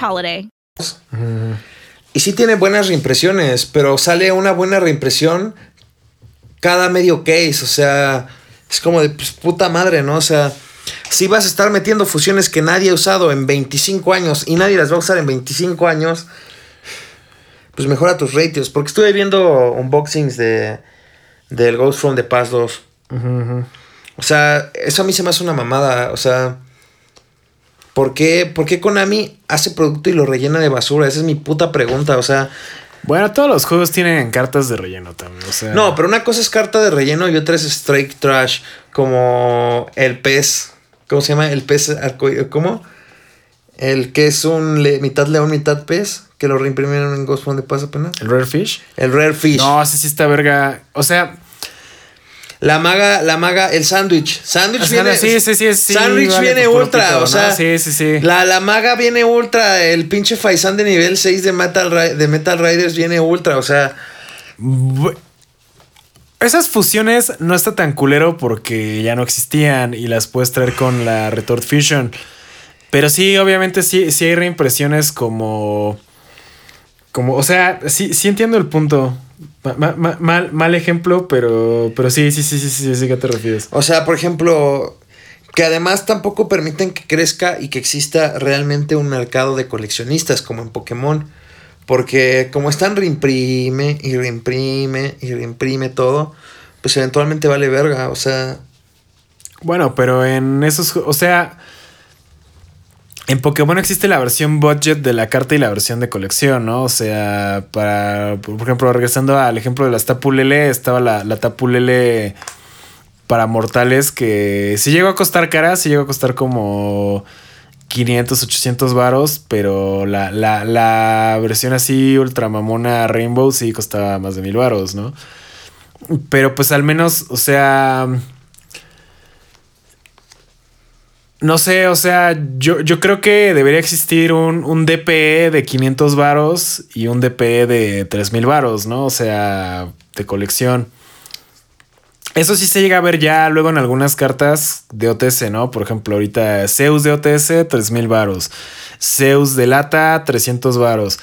holiday. Y sí tiene buenas reimpresiones, pero sale una buena reimpresión cada medio case. O sea, es como de pues, puta madre, ¿no? O sea, si vas a estar metiendo fusiones que nadie ha usado en 25 años y nadie las va a usar en 25 años, pues mejora tus ratios. Porque estuve viendo unboxings de del Ghost from the Past 2. O sea, eso a mí se me hace una mamada. O sea, ¿por qué, ¿por qué Konami hace producto y lo rellena de basura? Esa es mi puta pregunta. O sea, Bueno, todos los juegos tienen cartas de relleno también. O sea, no, pero una cosa es carta de relleno y otra es straight trash. Como el pez. ¿Cómo se llama? El pez arcoíris. ¿Cómo? El que es un le- mitad león, mitad pez. Que lo reimprimieron en Ghost the Past apenas. el Rare Fish. El Rare Fish. No, ese sí está verga. O sea, La maga, la maga, el sándwich. Sándwich viene. sí, sí, sí, sí, Sándwich vale viene ultra. o ¿no? sea, Sí, sí, sí. La, la maga viene ultra. El pinche Faisán de nivel 6 de Metal, de Metal Riders viene ultra. O sea, esas fusiones no está tan culero porque ya no existían y las puedes traer con la Retort Fusion. Pero sí, obviamente sí, sí hay reimpresiones como. Como, o sea, sí, sí entiendo el punto. Ma- ma- ma- mal, mal ejemplo, pero, pero sí, sí, sí, sí, sí, sí, ¿a qué te refieres? O sea, por ejemplo, que además tampoco permiten que crezca y que exista realmente un mercado de coleccionistas como en Pokémon. Porque como están reimprime y reimprime y reimprime todo, pues eventualmente vale verga. O sea, Bueno, pero en esos, o sea, en Pokémon existe la versión budget de la carta y la versión de colección, ¿no? O sea, para, por ejemplo, regresando al ejemplo de las Tapulele, estaba la, Tapulele para mortales que sí llegó a costar cara, sí llegó a costar como 500, 800 varos, pero la, la, la versión así ultramamona Rainbow sí costaba más de mil varos, ¿no? Pero pues al menos, o sea... No sé, o sea, yo, yo creo que debería existir un, un DPE de 500 varos y un DPE de 3000 varos, ¿no? O sea, de colección. Eso sí se llega a ver ya luego en algunas cartas de OTS, ¿no? Por ejemplo, ahorita Zeus de OTS, 3000 varos. Zeus de lata, 300 varos.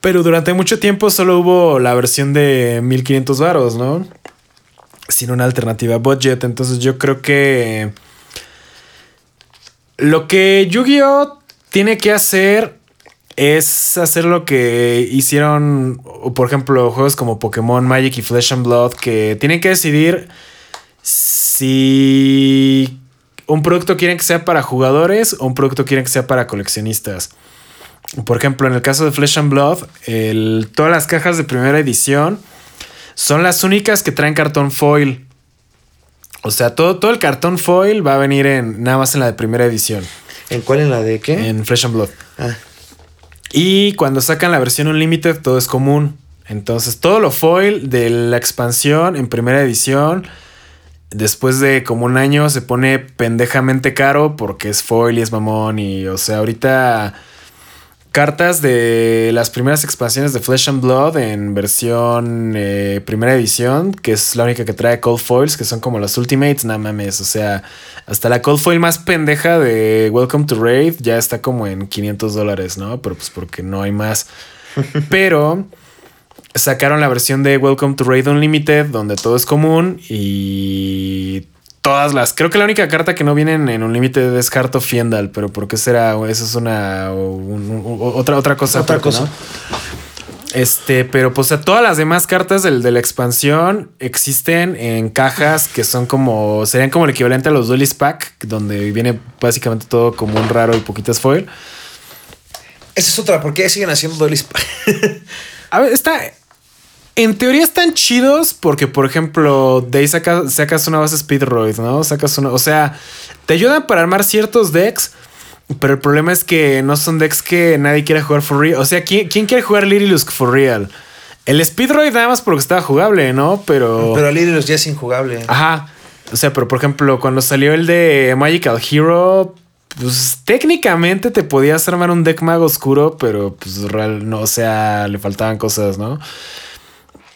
Pero durante mucho tiempo solo hubo la versión de 1500 varos, ¿no? Sin una alternativa budget. Entonces yo creo que... Lo que Yu-Gi-Oh tiene que hacer es hacer lo que hicieron, por ejemplo, juegos como Pokémon Magic y Flesh and Blood, que tienen que decidir si un producto quieren que sea para jugadores o un producto quieren que sea para coleccionistas. Por ejemplo, en el caso de Flesh and Blood, todas las cajas de primera edición son las únicas que traen cartón foil. O sea, todo, todo el cartón foil va a venir en nada más en la de primera edición, ¿en cuál en la de qué? en Flesh and Blood. Ah, Y cuando sacan la versión Unlimited, todo es común. Entonces, todo lo foil de la expansión en primera edición, después de como un año, se pone pendejamente caro porque es foil y es mamón. Y, o sea, ahorita cartas de las primeras expansiones de Flesh and Blood en versión eh, primera edición, que es la única que trae cold foils, que son como las Ultimates, no mames, o sea, hasta la cold foil más pendeja de Welcome to Raid ya está como en 500 dólares, ¿no? Pero pues porque no hay más. Pero sacaron la versión de Welcome to Raid Unlimited, donde todo es común y todas las. Creo que la única carta que no viene en un límite es Heart Fiendal, pero ¿por qué será? Eso es una. otra, otra cosa. Otra cosa. Este, pero pues todas las demás cartas del, de la expansión existen en cajas que son como. serían como el equivalente a los Duelist Pack, donde viene básicamente todo como un raro y poquitas foil. Esa es otra, ¿por qué siguen haciendo Duelist Pack? a ver, está. En teoría están chidos porque, por ejemplo, de ahí sacas, una base Speedroid, ¿no? Sacas una. O sea, te ayudan para armar ciertos decks. Pero el problema es que no son decks que nadie quiera jugar for real. O sea, ¿quién, quiere jugar Lirilusk for real? El Speedroid nada más porque estaba jugable, ¿no? Pero. Pero Lirilusk ya es injugable. Ajá. O sea, pero por ejemplo, cuando salió el de Magical Hero, pues técnicamente te podías armar un deck mago oscuro, pero pues real, no, o sea, le faltaban cosas, ¿no?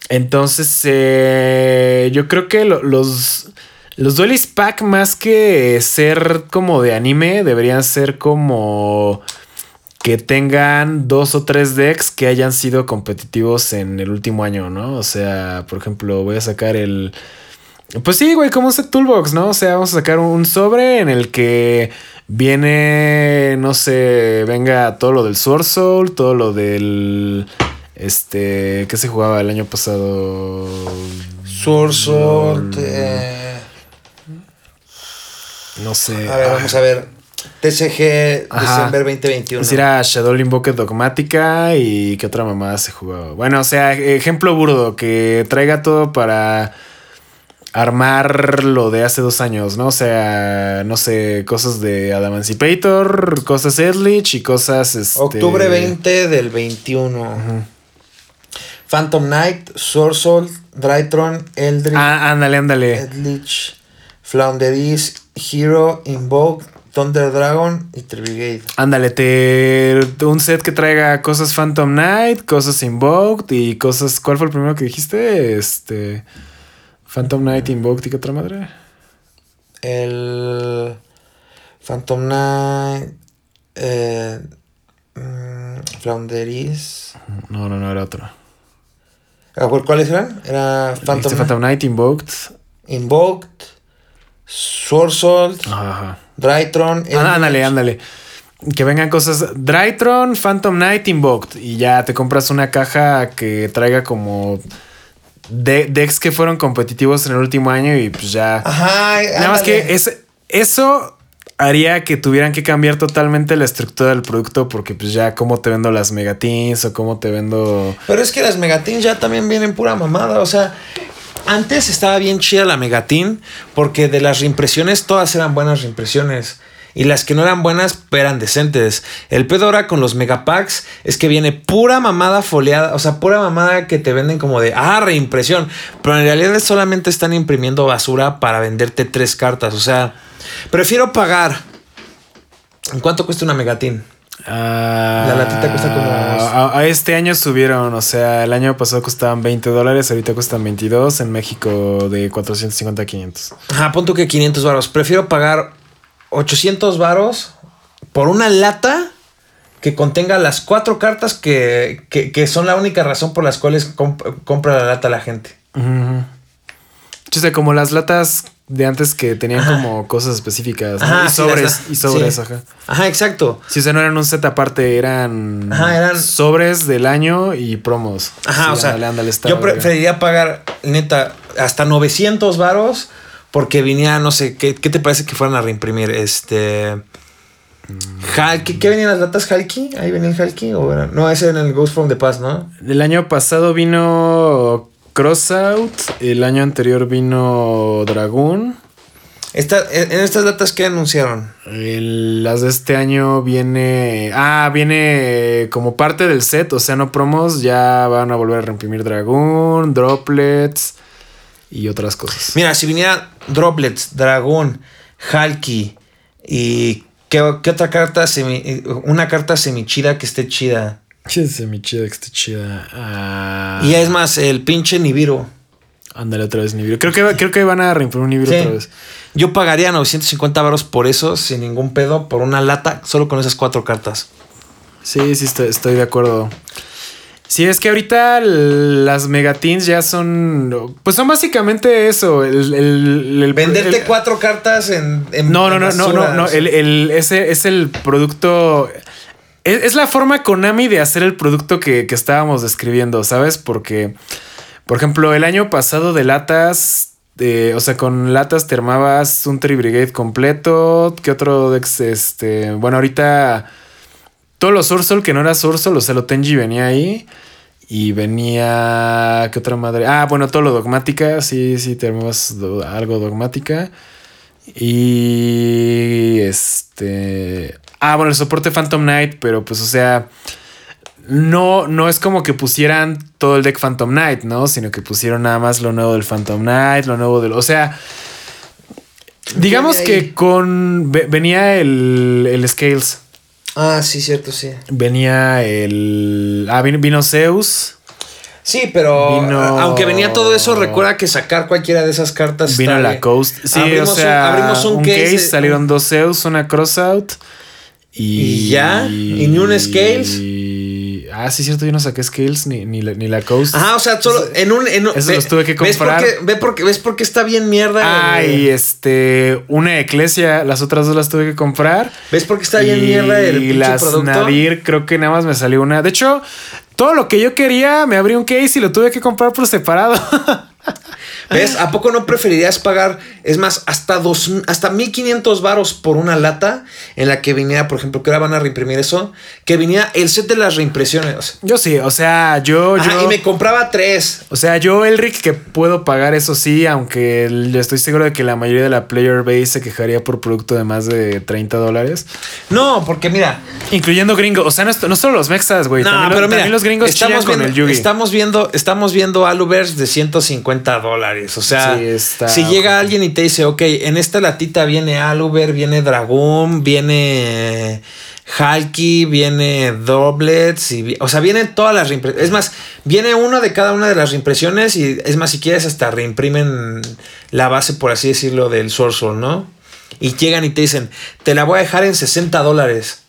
Entonces, eh, yo creo que los, los Duelist Pack, más que ser como de anime, deberían ser como que tengan dos o tres decks que hayan sido competitivos en el último año, ¿no? O sea, por ejemplo, voy a sacar el. Pues sí, güey, como ese toolbox, ¿no? O sea, vamos a sacar un sobre en el que viene, no sé, venga todo lo del Sword Soul, todo lo del este, ¿qué se jugaba el año pasado? Sword eh, No sé. A ver, vamos a ver. TCG December 2021. Pues era Shadow Invoke Dogmática y qué otra mamada se jugaba. Bueno, o sea, ejemplo burdo, que traiga todo para armar lo de hace dos años, ¿no? O sea, no sé, cosas de Adamancipator, cosas Edlich y cosas. Este... Octubre 20 del 21. Phantom Knight, Soul, Drytron, Eldritch. Ah, ándale, Hero, Invoke, Thunder Dragon y Brigade. Ándale, te, un set que traiga cosas Phantom Knight, cosas Invoked y cosas. ¿Cuál fue el primero que dijiste? Este. Phantom Knight, Invoked y qué otra madre. El. Phantom Knight. Eh, mm, Flounderis. No, no, no, era otro. ¿Cuáles eran? Era Phantom, Phantom Knight, Invoked. Invoked. Sword Ajá. Drytron. Ah, ándale, ándale. Que vengan cosas. Drytron, Phantom Knight, Invoked. Y ya te compras una caja que traiga como. decks que fueron competitivos en el último año y pues ya. Ajá. Nada más que es, eso haría que tuvieran que cambiar totalmente la estructura del producto porque pues ya cómo te vendo las megatins o cómo te vendo... Pero es que las megatins ya también vienen pura mamada, o sea, antes estaba bien chida la megatin porque de las reimpresiones todas eran buenas reimpresiones. Y las que no eran buenas eran decentes. El pedo ahora con los megapacks es que viene pura mamada foliada. O sea, pura mamada que te venden como de ah, reimpresión. Pero en realidad solamente están imprimiendo basura para venderte tres cartas. O sea, Prefiero pagar. ¿En cuánto cuesta una megatín? Ah, la latita cuesta como. A, este año subieron, o sea, el año pasado costaban 20 dólares, ahorita cuestan 22, en México de 450 a 500. Ajá, punto que 500 varos. Prefiero pagar 800 varos por una lata que contenga las cuatro cartas que, son la única razón por las cuales compra la lata la gente. O sea, como las latas de antes que tenían como cosas específicas. y sobres, y sobres, ajá. Ajá, exacto. Si o sea, no eran un set aparte, eran, eran sobres del año y promos. Ajá, o sea, yo preferiría pagar, neta, hasta 900 varos porque venía, no sé, ¿qué, te parece que fueran a reimprimir? Este... Mm. ¿qué, venían las latas Halki? ¿Ahí venía el Halki? ¿O No, ese en el Ghost from the Past, ¿no? El año pasado vino Crossout. El año anterior vino Dragoon. ¿En estas datas qué anunciaron? las de este año viene. Ah, viene como parte del set, o sea, no promos. Ya van a volver a reimprimir Dragoon, Droplets y otras cosas. Mira, si viniera Droplets, Dragoon, Halki y. ¿Qué, otra carta? una carta semichida que esté chida. Sí, mi chida, que esté chida. Ah. Y es más, el pinche Nibiru. Ándale otra vez Nibiru. Creo que, creo que van a reimprimir un Nibiru otra vez. Yo pagaría 950 baros por eso, sin ningún pedo, por una lata, solo con esas cuatro cartas. Sí, sí, estoy, de acuerdo. Sí, es que ahorita las megatins ya son. Pues son básicamente eso. El, el- el- Venderte el- cuatro cartas en. en- No, no, no, no, no, no. ese es el producto. Es, es la forma Konami de hacer el producto que, que estábamos describiendo, ¿sabes? Porque, por ejemplo, el año pasado de latas. eh, o sea, con latas te armabas un Tri Brigade completo. ¿Qué otro Dex? Este. Bueno, ahorita. Todos los Ursol que no era Ursol, o sea, lo Tenji venía ahí. Y venía. ¿Qué otra madre? Ah, bueno, todo lo dogmática. Sí, sí, tenemos do- algo dogmática. Y. Este. Ah, bueno, el soporte Phantom Knight, pero pues, o sea. No, no es como que pusieran todo el deck Phantom Knight, ¿no? Sino que pusieron nada más lo nuevo del Phantom Knight, lo nuevo del. O sea. Digamos que con. ve- Venía el, el Scales. Ah, sí, cierto, sí. Venía el. Ah, vino, vino Zeus. Sí, pero Vino- aunque venía todo eso, recuerda que sacar cualquiera de esas cartas. Vino la. Coast. Sí, abrimos o sea, un, abrimos un, case. de- salieron dos Zeus, una Crossout. Y, ¿Y ya? ¿Y ni un Scales? y- ah, sí, cierto, yo no saqué Scales ni, ni, la, ni la Coast. Ajá, o sea, solo en un. En un- Eso los tuve que ¿ves comprar. por qué- ve por qué- ¿Ves por qué está bien mierda? Ah, el- y este, una Eclesia, las otras dos las tuve que comprar. ¿Ves por qué está bien y mierda el pinche las producto? Nadir, creo que nada más me salió una. De hecho, todo lo que yo quería, me abrí un case y lo tuve que comprar por separado. ¿Ves? ¿A poco no preferirías pagar, es más, hasta dos, hasta 1500 varos por una lata en la que viniera, por ejemplo, que ahora van a reimprimir eso, que viniera el set de las reimpresiones? yo sí, o sea, yo, Ajá, yo. y me compraba tres. O sea, yo, Elric, que puedo pagar eso sí, aunque yo estoy seguro de que la mayoría de la player base se quejaría por producto de más de 30 dólares. No, porque mira, Incluyendo gringos. O sea, no, solo los mexas, güey. no, también, pero mira, los gringos estamos con viendo, el Yugi. estamos viendo, estamos viendo Alubers de 150 dólares. O sea, Sí, está- si llega alguien y te dice, ok, en esta latita viene Aluber, viene Dragoon, viene Halki, viene Doblets, y, o sea, vienen todas las reimpresiones. Es más, viene uno de cada una de las reimpresiones y es más, si quieres, hasta reimprimen la base, por así decirlo, del Sorcerer, ¿no? Y llegan y te dicen, te la voy a dejar en 60 dólares.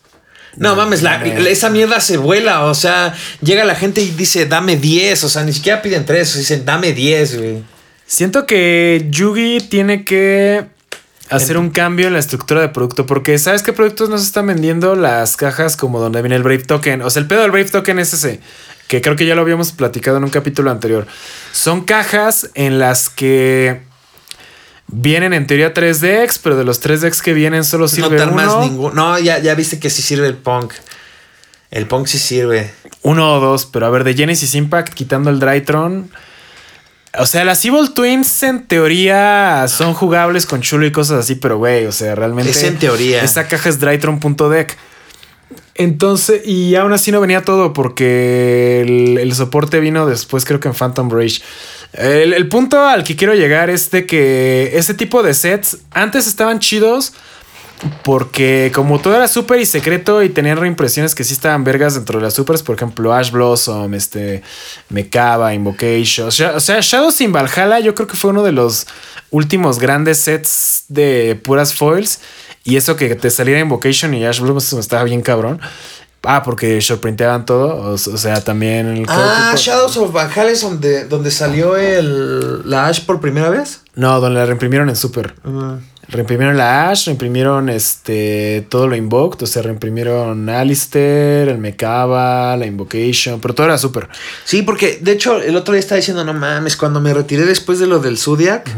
No mames, la- esa mierda se vuela. O sea, llega la gente y dice, dame 10. O sea, ni siquiera piden 3. Dicen, dame 10, güey. Siento que Yugi tiene que hacer un cambio en la estructura de producto. Porque ¿sabes qué productos nos están vendiendo? Las cajas como donde viene el Brave Token. O sea, el pedo del Brave Token es ese. Que creo que ya lo habíamos platicado en un capítulo anterior. Son cajas en las que vienen en teoría 3 decks, pero de los 3 decks que vienen solo No sirve armas uno. No, ya, ya viste que sí sirve el punk. El punk sí sirve. Uno o dos, pero a ver, de Genesis Impact quitando el Drytron. O sea, las Evil Twins en teoría son jugables con chulo y cosas así, pero güey, o sea, realmente. Es en teoría. Esta caja es Drytron.deck. Entonces, y aún así no venía todo porque el, el soporte vino después, creo que en Phantom Rage. El, el punto al que quiero llegar es de que ese tipo de sets antes estaban chidos porque como todo era súper y secreto y tenían reimpresiones que sí estaban vergas dentro de las supers, por ejemplo, Ash Blossom, este, Mekaba, Invocation. O sea, o sea, Shadows in Valhalla yo creo que fue uno de los últimos grandes sets de puras foils. Y eso que te saliera Invocation y Ash Blossom estaba bien cabrón. Ah, porque shortprinteaban todo. O, o sea, también... el Ah, tipo- Shadows of Valhalla es donde, donde salió el, la Ash por primera vez. No, donde la reimprimieron en Super. Reimprimieron la Ash, reimprimieron este todo lo Invoked, o sea, reimprimieron Alistair, el Mekaba, la Invocation, pero todo era Super. Sí, porque de hecho el otro día estaba diciendo, no mames, cuando me retiré después de lo del Zodiac,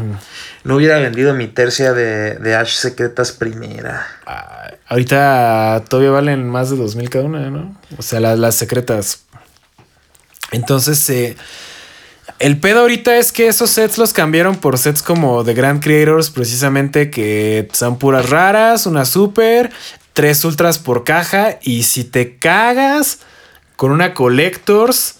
no hubiera vendido mi tercia de, de Ash Secretas primera. Ah, ahorita todavía valen más de 2000 cada una, ¿no? O sea, las, las secretas. Entonces, eh, el pedo ahorita es que esos sets los cambiaron por sets como de Grand Creators, precisamente que son puras raras, una super, tres ultras por caja. Y si te cagas con una Collectors,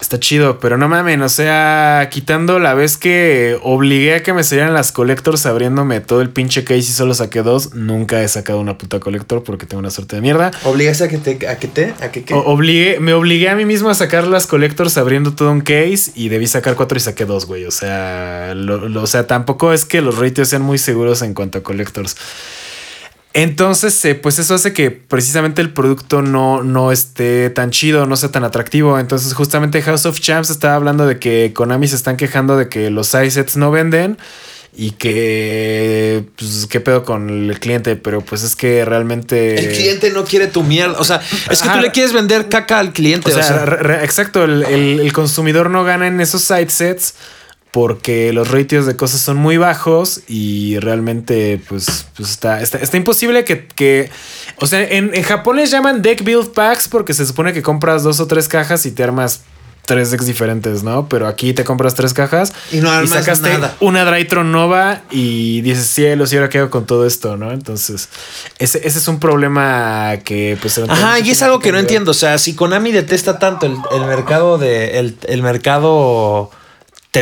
está chido, pero no mames, o sea, quitando la vez que obligué a que me salieran las Collectors abriéndome todo el pinche case y solo saqué dos, nunca he sacado una puta Collector porque tengo una suerte de mierda. ¿Obligaste a que te, a que te, a que qué? O- obligué, me obligué a mí mismo a sacar las collectors abriendo todo un case y debí sacar cuatro y saqué dos, güey. O sea, lo- lo- o sea, tampoco es que los ratios sean muy seguros en cuanto a collectors. Entonces, eh, pues eso hace que precisamente el producto no, no esté tan chido, no sea tan atractivo. Entonces, justamente House of Champs estaba hablando de que Konami se están quejando de que los sets no venden y que, pues, qué pedo con el cliente, pero pues es que realmente... El cliente no quiere tu mierda. O sea, es que tú le quieres vender caca al cliente. O sea, exacto, el, el, consumidor no gana en esos side sets porque los ratios de cosas son muy bajos y realmente pues, pues está, está, imposible que, que, o sea, en, en Japón les llaman deck build packs porque se supone que compras dos o tres cajas y te armas tres decks diferentes, ¿no? Pero aquí te compras tres cajas y, no y sacaste nada. una Drytron Nova y dices, cielos, ¿y ahora qué hago con todo esto, no? Entonces, ese, ese es un problema que, pues, Ajá, y es algo que no entiendo. O sea, si Konami detesta tanto el, el mercado de. El, el mercado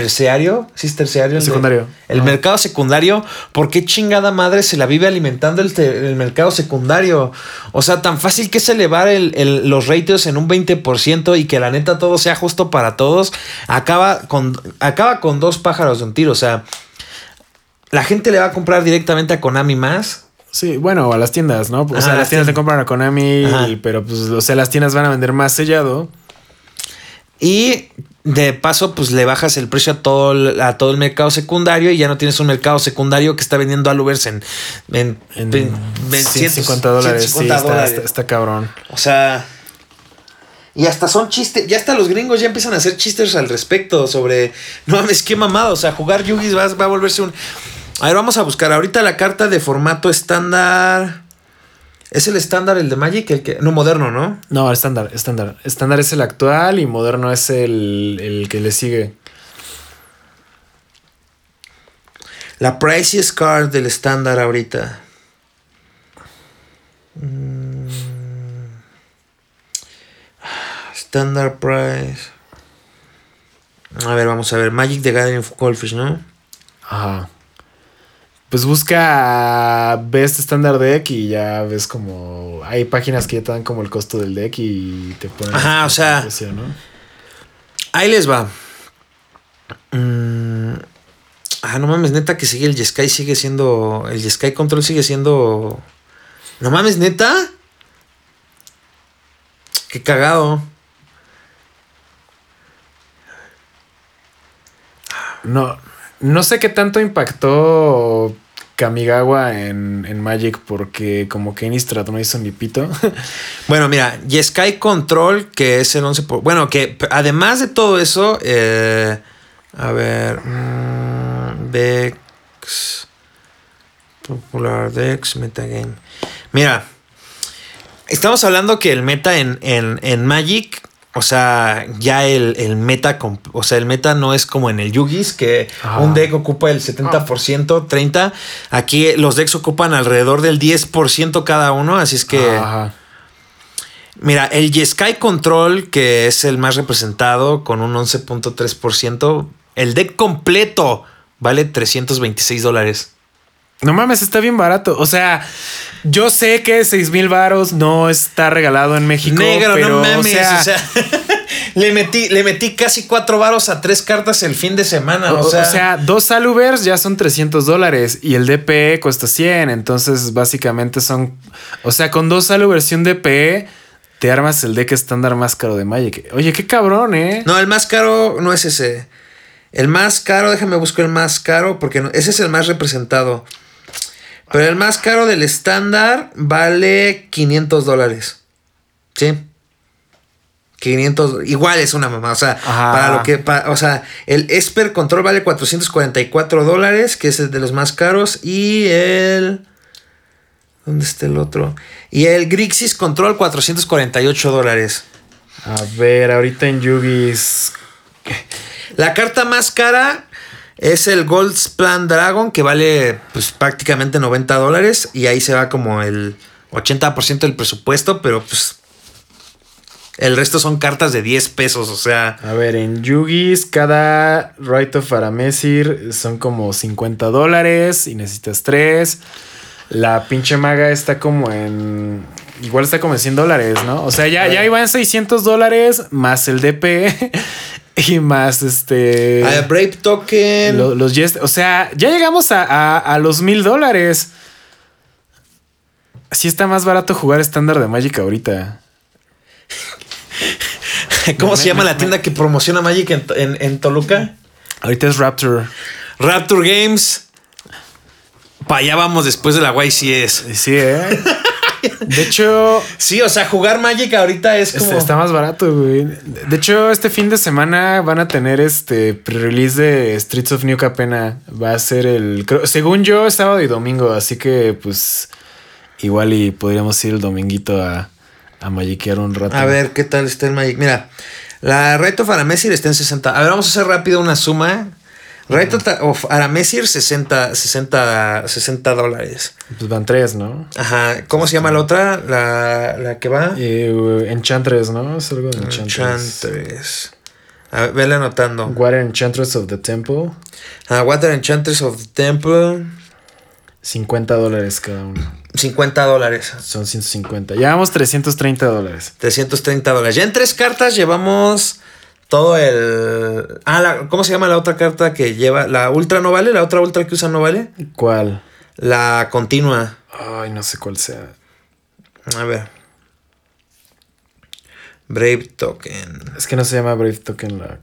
terciario, sí es terciario. secundario. el mercado secundario, ¿por qué chingada madre se la vive alimentando el, mercado secundario? O sea, tan fácil que es elevar los ratios en un 20% y que la neta todo sea justo para todos, acaba con, acaba con dos pájaros de un tiro. O sea, la gente le va a comprar directamente a Konami más. Sí, bueno, a las tiendas, ¿no? O sea, las tiendas le compran a Konami, pero pues, o sea, las tiendas van a vender más sellado. Y de paso, pues le bajas el precio a todo, el, a todo el mercado secundario y ya no tienes un mercado secundario que está vendiendo Alubers en, en, en, 150 dólares. sí, Está, cabrón. O sea. Y hasta son chistes, ya hasta los gringos ya empiezan a hacer chistes al respecto sobre, no mames, qué mamado, o sea, jugar Yugi va, va a volverse un... A ver, vamos a buscar ahorita la carta de formato estándar. ¿Es el estándar el de Magic? El que, no, moderno, ¿no? No, estándar, estándar. Estándar es el actual y moderno es el, que le sigue. La priciest card del estándar ahorita. Mm. Standard price. A ver, vamos a ver. Magic the Gathering Goldfish, ¿no? Ajá pues busca Best Standard Deck y ya ves como hay páginas que ya te dan como el costo del deck y te ponen. Ajá, o sea. Ahí les va. Mm, ah, no mames, neta que sigue el Sky sigue siendo. El Sky Control sigue siendo. No mames, neta. Qué cagado. No, no sé qué tanto impactó Kamigawa en, Magic porque como que Innistrad no hizo ni pito. bueno, mira, y Sky Control, que es el 11%. Por, bueno, que además de todo eso, eh, a ver, mm, Dex, Popular Dex, Metagame. Mira, estamos hablando que el meta en, en, en Magic o sea, ya el, meta, o sea, el meta no es como en el Yugis, que un deck ocupa el 70%, 30%. Aquí los decks ocupan alrededor del 10% cada uno, así es que... Mira, el Sky Control, que es el más representado, con un 11.3%, el deck completo vale 326 dólares. No mames, está bien barato. O sea, yo sé que 6 mil varos no está regalado en México. Negro, pero, no mames. O sea, le, metí, le metí casi 4 varos a tres cartas el fin de semana. O, sea, o sea, dos Salubers ya son 300 dólares y el DPE cuesta 100. Entonces, básicamente son. O sea, con dos Salubers y un DPE te armas el deck estándar más caro de Magic. Oye, qué cabrón, ¿eh? No, el más caro no es ese. El más caro, déjame buscar el más caro porque ese es el más representado. Pero el más caro del estándar vale 500 dólares. ¿Sí? 500, igual es una mamá, o sea, para lo que, o sea, el Esper Control vale 444 dólares, que es el de los más caros, y el, ¿dónde está el otro? Y el Grixis Control 448 dólares. A ver, ahorita en Yugis. La carta más cara es el Gold Plan Dragon que vale pues prácticamente 90 dólares y ahí se va como el 80% del presupuesto, pero pues el resto son cartas de 10 pesos, o sea... A ver, en Yugis cada Right of Aramesir son como 50 dólares y necesitas 3. La pinche maga está como en... Igual está como en 100 dólares, ¿no? O sea, ya, ya iban 600 dólares más el DP. y más este. A Brave Token. los o sea, ya llegamos a, los mil dólares. Sí está más barato jugar estándar de Magic ahorita. ¿Cómo se llama la tienda que promociona Magic en, en- en Toluca? Ahorita es Raptor. Raptor Games. Para allá vamos después de la YCS. Sí, ¿eh? De hecho, Sí, o sea, jugar Magic ahorita es como. Este, está más barato, güey. De hecho, este fin de semana van a tener este pre-release de Streets of New Capena. Va a ser el. según yo, sábado y domingo. Así que, pues. Igual y podríamos ir el dominguito a, a magiquear un rato. A ver, ¿qué tal está el Magic? Mira, la Right of Aramesir está en 60. A ver, vamos a hacer rápido una suma. Right of Aramesir, 60, 60, 60 dólares. Pues van tres, ¿no? Ajá. ¿Cómo se llama la otra? La, la que va. Eh, Enchantress, ¿no? Es algo de Enchantress. Enchantress. A ver, vele anotando. Water Enchantress of the Temple. Ah, Water Enchantress of the Temple. 50 dólares cada uno. 50 dólares. Son 150. Llevamos 330 dólares. 330 dólares. Ya en tres cartas llevamos todo el. Ah, la- ¿cómo se llama la otra carta que lleva? ¿La ultra no vale? ¿La otra ultra que usa no vale? ¿Cuál? La continua. Ay, no sé cuál sea. A ver. Brave Token. Es que no se llama Brave Token la.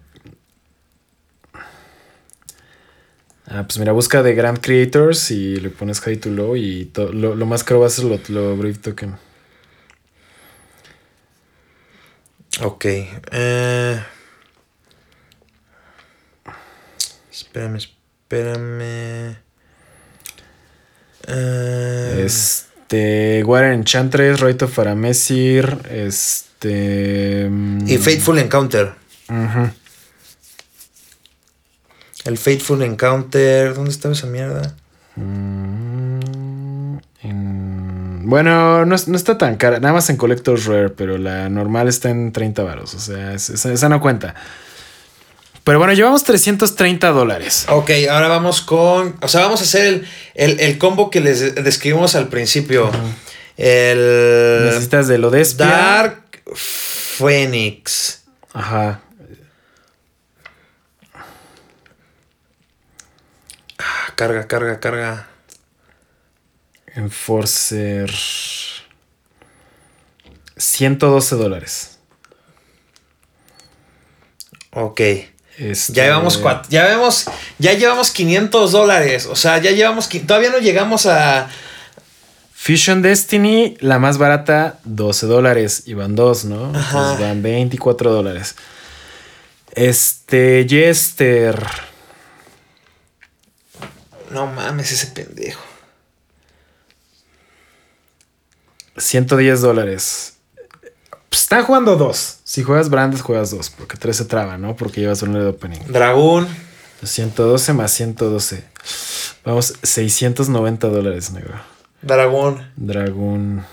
Ah, pues mira, busca de Grand Creators y le pones High to Low y to- lo, lo más caro va a ser lo, lo Brave Token. Ok. eh. Espérame, espérame. Eh, Este. Water Enchantress, Rite of Aramesir, este. mm, Y Fateful Encounter. El Fateful Encounter. ¿Dónde estaba esa mierda? Mm, en- Bueno, no, no está tan cara. Nada más en Collector's Rare, pero la normal está en 30 varos. O sea, es- esa, esa no cuenta. Pero bueno, llevamos 330 dólares. Ok, ahora vamos con. O sea, vamos a hacer el, el- el combo que les de- describimos al principio. El. Necesitas de lo de Dark Phoenix. Ajá. Ah, Carga, carga, carga. Enforcer. 112 dólares. Ok. Este, Ya llevamos cuatro, ya vemos, ya llevamos 500 dólares. O sea, ya llevamos, todavía no llegamos a. Fusion Destiny, la más barata, 12 dólares. Y van dos, ¿no? Ajá. Pues van 24 dólares. Este, Jester. No mames, ese pendejo. 110 dólares. Pues están jugando dos. Si juegas Brandes, juegas dos. Porque tres se traba, ¿no? Porque llevas un de opening. Dragón. 112 más 112. Vamos, 690 dólares, negro. Dragón. Dragón.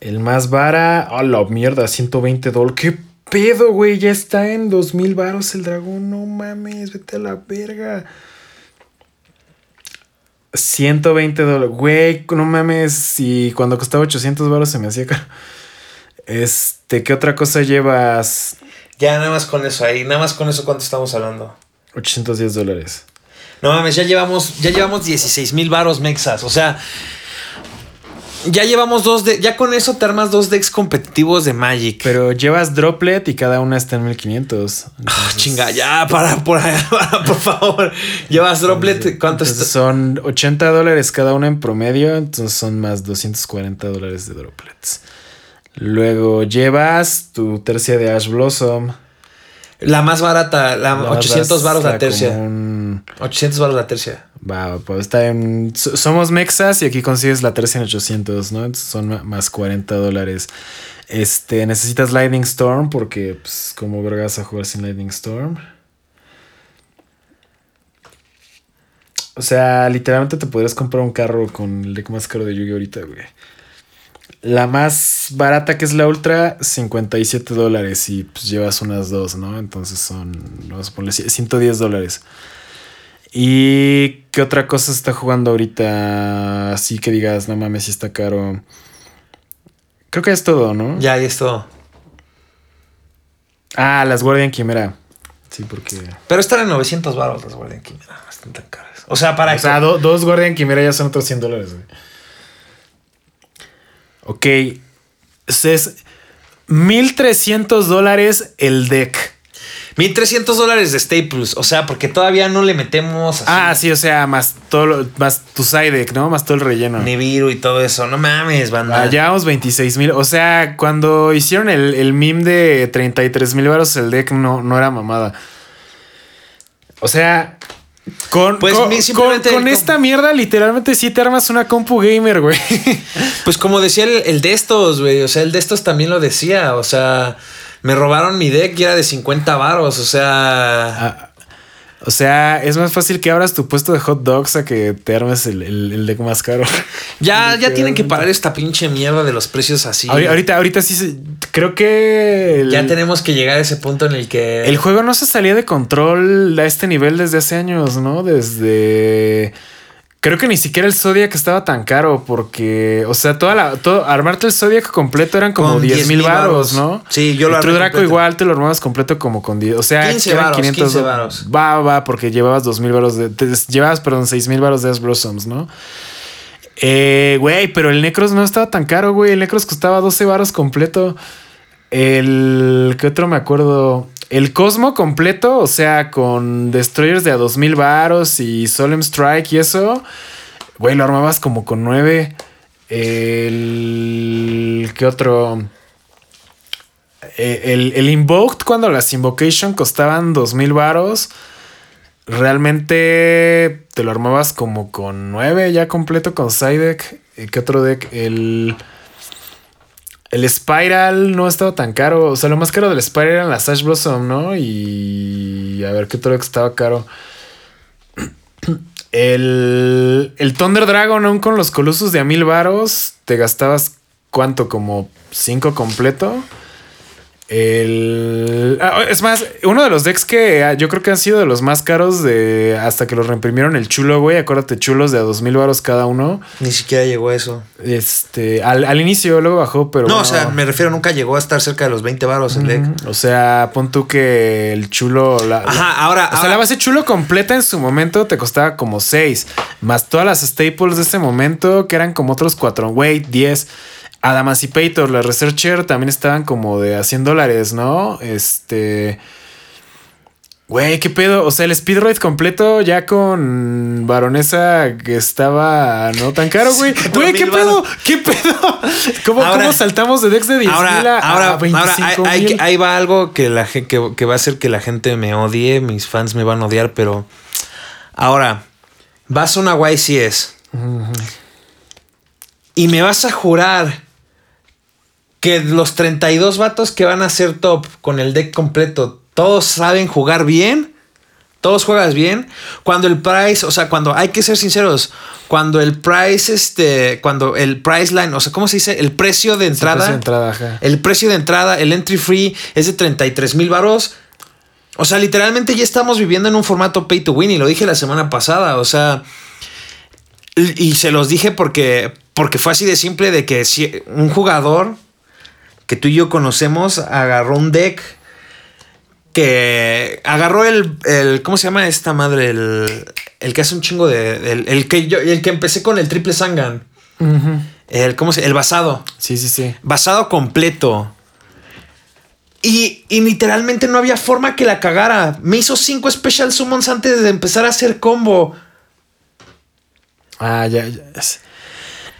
El más vara. A la mierda, 120 dólares. ¿Qué pedo, güey? Ya está en 2000 varos el dragón. No mames, vete a la verga. 120 dólares. Güey, no mames. Si cuando costaba 800 varos se me hacía caro. Este, ¿qué otra cosa llevas? Ya nada más con eso ahí, nada más con eso, ¿cuánto estamos hablando? 810 dólares. No mames, ya llevamos, ya llevamos 16 mil varos mexas. O sea, ya llevamos dos de, ya con eso te armas dos decks competitivos de Magic. Pero llevas droplet y cada una está en 1500. Ah, Entonces- chinga, ya, para, por, para, por favor. Llevas droplet, ¿cuánto Entonces está? son 80 dólares cada una en promedio, entonces son más 240 dólares de droplets. Luego llevas tu tercia de Ash Blossom. La más barata, la, La 800 varos la tercia. como un- 800 varos la tercia. Va, pues está Somos mexas y aquí consigues la tercia en 800, ¿no? Son más 40 dólares. Este, necesitas Lightning Storm porque, pues, como vergas a jugar sin Lightning Storm. O sea, literalmente te podrías comprar un carro con el deck más caro de Yugi ahorita, güey. La más barata que es la Ultra, 57 dólares y pues llevas unas dos, ¿no? Entonces son, vamos a ponerle 110 dólares. ¿Y qué otra cosa está jugando ahorita? Así que digas, no mames, si está caro. Creo que es todo, ¿no? Ya, ahí es todo. Ah, las Guardian Quimera. Sí, porque. Pero están en 900 baros las Guardian Quimera. Están tan caras. O sea, para O sea, do- dos Guardian Quimera ya son otros 100 dólares, güey. Ok. Es 1300 dólares el deck. 1300 dólares de Staples. O sea, porque todavía no le metemos así Ah, sí, o sea, más todo lo- más tu side deck, ¿no? Más todo el relleno. Nibiru y todo eso. No mames, banda. Ah, llevamos 26 mil. O sea, cuando hicieron el, el meme de 33 mil baros, el deck no, no era mamada. O sea, con, Pues, con, con- esta mierda, literalmente sí te armas una compu gamer, güey. Pues como decía el, el de estos, güey. O sea, el de estos también lo decía. O sea, me robaron mi deck y era de 50 varos. O sea, Ah, o sea, es más fácil que abras tu puesto de hot dogs a que te armes el, el- el deck más caro. ya, ya tienen que parar esta pinche mierda de los precios así. Ahori- Ahorita, ahorita sí se- creo que el, ya tenemos que llegar a ese punto en el que. el juego no se salía de control a este nivel desde hace años, ¿no? Desde. Creo que ni siquiera el Zodiac estaba tan caro porque, o sea, toda la, todo, armarte el Zodiac completo eran como Con 10 mil 10,000 varos. ¿no? Sí, yo lo armé Draco completo. igual te lo armabas completo como con 10, o sea, 15 que eran varos, 15 varos. Va, va, porque llevabas 2 mil varos de, te- llevabas, perdón, 6 mil varos de Ash Blossoms, ¿no? Eh, güey, pero el Necros no estaba tan caro, güey. El Necros costaba 12 varos completo. El. ¿Qué otro me acuerdo? El Cosmo completo, o sea, con Destroyers de a 2000 varos y Solemn Strike y eso. Güey, lo armabas como con 9. El. ¿Qué otro? Eh, El, el Invoked, cuando las Invocation costaban 2000 varos. Realmente te lo armabas como con 9 ya completo con side deck. ¿Y ¿Qué otro deck? El. El Spiral no estaba tan caro. O sea, lo más caro del Spiral eran las Ash Blossom, ¿no? Y. A ver qué otro deck estaba caro. El. El Thunder Dragon, aún con los colosos de a mil varos. Te gastabas cuánto? Como 5 completo. El. ah, es más, uno de los decks que ah, yo creo que han sido de los más caros de hasta que los reimprimieron el chulo, güey. Acuérdate, chulos de a dos mil varos cada uno. Ni siquiera llegó a eso. Este, al, al inicio, luego bajó, pero. no, bueno. o sea, me refiero, nunca llegó a estar cerca de los 20 varos el deck. O sea, pon tú que el chulo. La, Ajá, ahora. o sea, la base chulo completa en su momento te costaba como 6. Más todas las staples de ese momento, que eran como otros 4. Güey, 10. Adamancipator, la Researcher también estaban como de a 100 dólares, ¿no? Este. Güey, qué pedo. O sea, el Speedroid completo ya con Baronesa que estaba no tan caro, güey. Güey, qué 4,000 pedo. ¿Qué pedo? ¿Cómo, Ahora- cómo saltamos de decks de 10 Ahora, mil a, ahora, a ahora, 25 hay- hay- mil? ahí va algo que, la, que, que va a hacer que la gente me odie, mis fans me van a odiar, pero ahora vas a una YCS y me vas a jurar que los 32 vatos que van a ser top con el deck completo, todos saben jugar bien. Todos juegas bien. Cuando el price, o sea, cuando hay que ser sinceros, cuando el price, este, cuando el price line, o sea, ¿cómo se dice? El precio de entrada. precio de entrada. El precio de entrada, el entry free es de 33 mil varos. O sea, literalmente ya estamos viviendo en un formato pay to win y lo dije la semana pasada. O sea, y y se los dije porque, porque fue así de simple de que si un jugador que tú y yo conocemos agarró un deck que agarró el, el ¿cómo se llama esta madre? El, el que hace un chingo de, el, el que yo, el que empecé con el triple Sangan. El, ¿cómo se? El basado. Sí, sí, sí. Basado completo. Y, y literalmente no había forma que la cagara. Me hizo cinco special summons antes de empezar a hacer combo. Ah, ya, ya.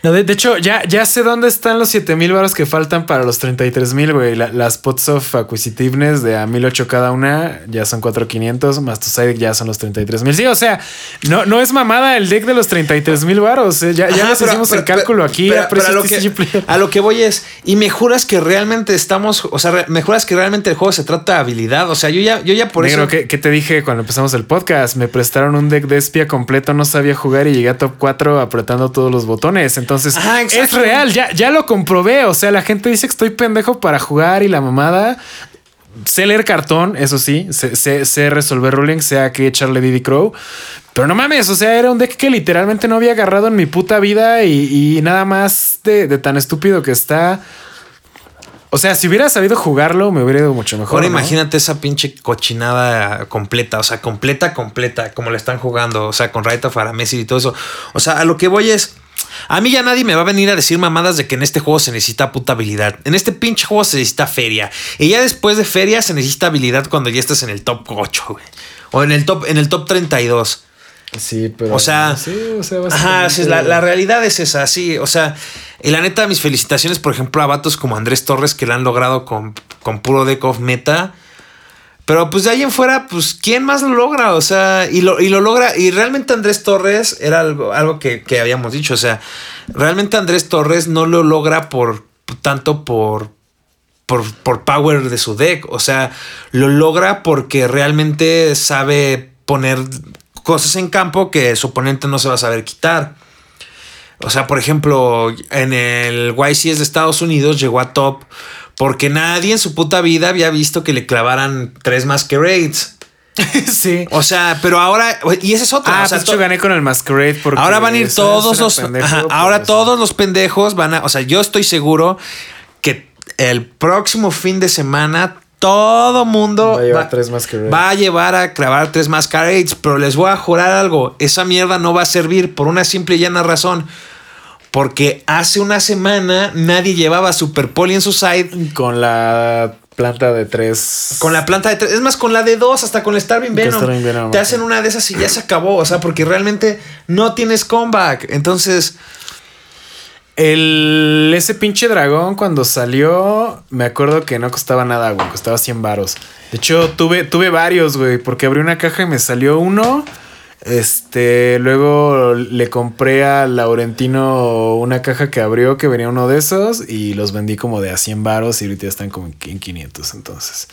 No, de, de hecho, ya, ya sé dónde están los 7000 varos que faltan para los 33000, güey. La- las pots of acquisitiveness de a 1008 cada una ya son 4500, más tu side ya son los 33000. Sí, o sea, no, no es mamada el deck de los 33000 varos. eh. Ya, ya Ajá, les pero- hicimos pero- el cálculo aquí. pero- a lo que, a lo que voy es, y me juras que realmente estamos, o sea, me juras que realmente el juego se trata de habilidad. O sea, yo ya, yo ya por Negro, eso. ¿qué, qué te dije cuando empezamos el podcast? Me prestaron un deck de espía completo, no sabía jugar y llegué a top 4 apretando todos los botones. Entonces, Ajá, exacto. es real, ya, ya lo comprobé. O sea, la gente dice que estoy pendejo para jugar y la mamada. Sé leer cartón, eso sí, sé, sé- sé resolver ruling, sé a qué echarle Diddy Crow. Pero no mames, o sea, era un deck que literalmente no había agarrado en mi puta vida y, y nada más de, de tan estúpido que está. O sea, si hubiera sabido jugarlo, me hubiera ido mucho mejor. Ahora ¿no? imagínate esa pinche cochinada completa, o sea, completa, completa, como la están jugando, o sea, con Raita Messi y todo eso. O sea, a lo que voy es. A mí ya nadie me va a venir a decir mamadas de que en este juego se necesita puta habilidad. En este pinche juego se necesita feria. Y ya después de feria se necesita habilidad cuando ya estás en el top 8, güey. O en el top, en el top 32. Sí, pero. O sea, sí, o sea, ajá, sí, la, la realidad es esa, sí. O sea, y la neta, mis felicitaciones, por ejemplo, a vatos como Andrés Torres que la han logrado con, con puro deck of meta. Pero pues de ahí en fuera, pues, ¿quién más lo logra? O sea, y lo, y lo logra. Y realmente Andrés Torres era algo, algo que, que habíamos dicho. O sea, realmente Andrés Torres no lo logra por tanto por, por, por power de su deck. O sea, lo logra porque realmente sabe poner cosas en campo que su oponente no se va a saber quitar. O sea, por ejemplo, en el YCS de Estados Unidos llegó a top porque nadie en su puta vida había visto que le clavaran tres masquerades. sí. O sea, pero ahora, y esa es otra. Ah, o sea, pues yo gané con el Masquerade porque. ahora van a ir todos los. pendejo, ajá, pero, ahora sea, todos los pendejos van a. O sea, yo estoy seguro que el próximo fin de semana todo mundo Va a llevar tres masquerades. va a llevar a clavar tres masquerades. Pero les voy a jurar algo: esa mierda no va a servir por una simple y llana razón. Porque hace una semana nadie llevaba Super Poli en su side Con la planta de tres. con la planta de tres, es más, con la de dos, hasta con la Starving Venom. Starving Venom, te hacen una de esas y ya se acabó. O sea, porque realmente no tienes comeback. Entonces, El, ese pinche dragón cuando salió, me acuerdo que no costaba nada, güey, costaba 100 varos. De hecho, tuve, tuve varios, güey, porque abrí una caja y me salió uno. Este, luego le compré a Laurentino una caja que abrió que venía uno de esos y los vendí como de a 100 varos y ahorita están como en 500, entonces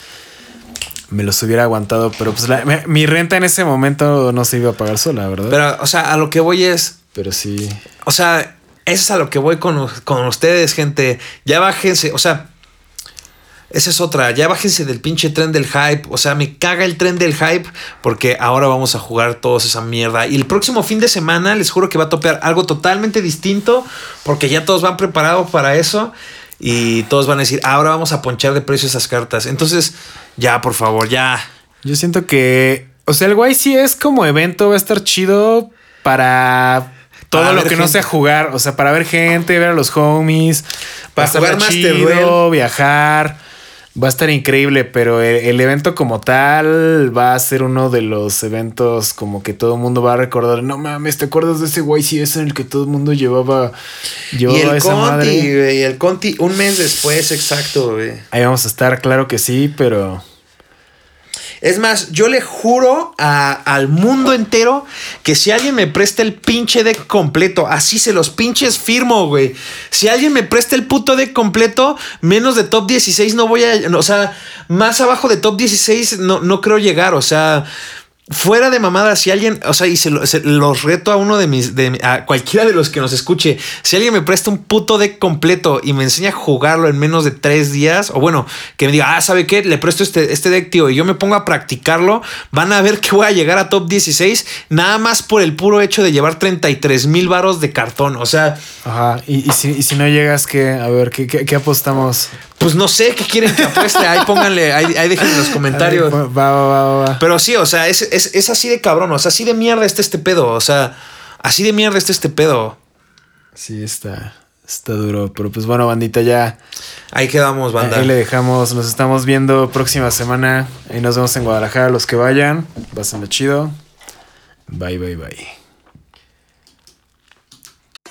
me los hubiera aguantado, pero pues la- me- mi renta en ese momento no se iba a pagar sola, ¿verdad? Pero, pero, o sea, a lo que voy es, sí. o sea, eso es a lo que voy con, con ustedes, gente. Ya bájense, o sea, esa es otra, ya bájense del pinche tren del hype. O sea, me caga el tren del hype porque ahora vamos a jugar todos esa mierda. Y el próximo fin de semana les juro que va a topear algo totalmente distinto porque ya todos van preparados para eso. Y todos van a decir, ahora vamos a ponchar de precio esas cartas. Entonces, ya, por favor, ya. Yo siento que, o sea, el guay sí es como evento, va a estar chido para todo Para lo que no sea jugar, o sea, para ver gente, ver a los homies, Para jugar Master chido, viajar, va a estar increíble, pero el, el evento como tal va a ser uno de los eventos como que todo el mundo va a recordar, no mames, ¿te acuerdas de ese es en el que todo el mundo llevaba, llevaba Y el esa Conti, madre? güey, el Conti, un mes después, exacto, güey. Ahí vamos a estar, claro que sí, pero Es más, yo le juro a- al mundo entero que si alguien me presta el pinche deck completo, así se los pinches firmo, güey. Si alguien me presta el puto deck completo, menos de top 16 no voy a. O sea, más abajo de top 16 no, no creo llegar. O sea. Fuera de mamada, si alguien, o sea, y se, lo- los reto a uno de mis, de, a cualquiera de los que nos escuche, si alguien me presta un puto deck completo y me enseña a jugarlo en menos de tres días, o bueno, que me diga, ah, ¿sabe qué? Le presto este, este deck, tío, y yo me pongo a practicarlo, van a ver que voy a llegar a top 16, nada más por el puro hecho de llevar 33 mil varos de cartón, o sea, Ajá, y, y si, y si no llegas, ¿qué? A ver, ¿qué, qué, qué apostamos? Pues no sé qué quieren que apueste, ahí pónganle, ahí, ahí dejen en los comentarios. Va, va, va, va, va. Pero sí, o sea, es, es, es así de cabrón, o sea, así de mierda está este pedo, o sea, así de mierda está este pedo. Sí, está, está duro. Pero pues bueno, bandita, ya Ahí quedamos, banda. ahí le dejamos. Nos estamos viendo próxima semana. Ahí nos vemos en Guadalajara. Los que vayan, pásenlo chido. Bye, bye, bye.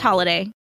holiday.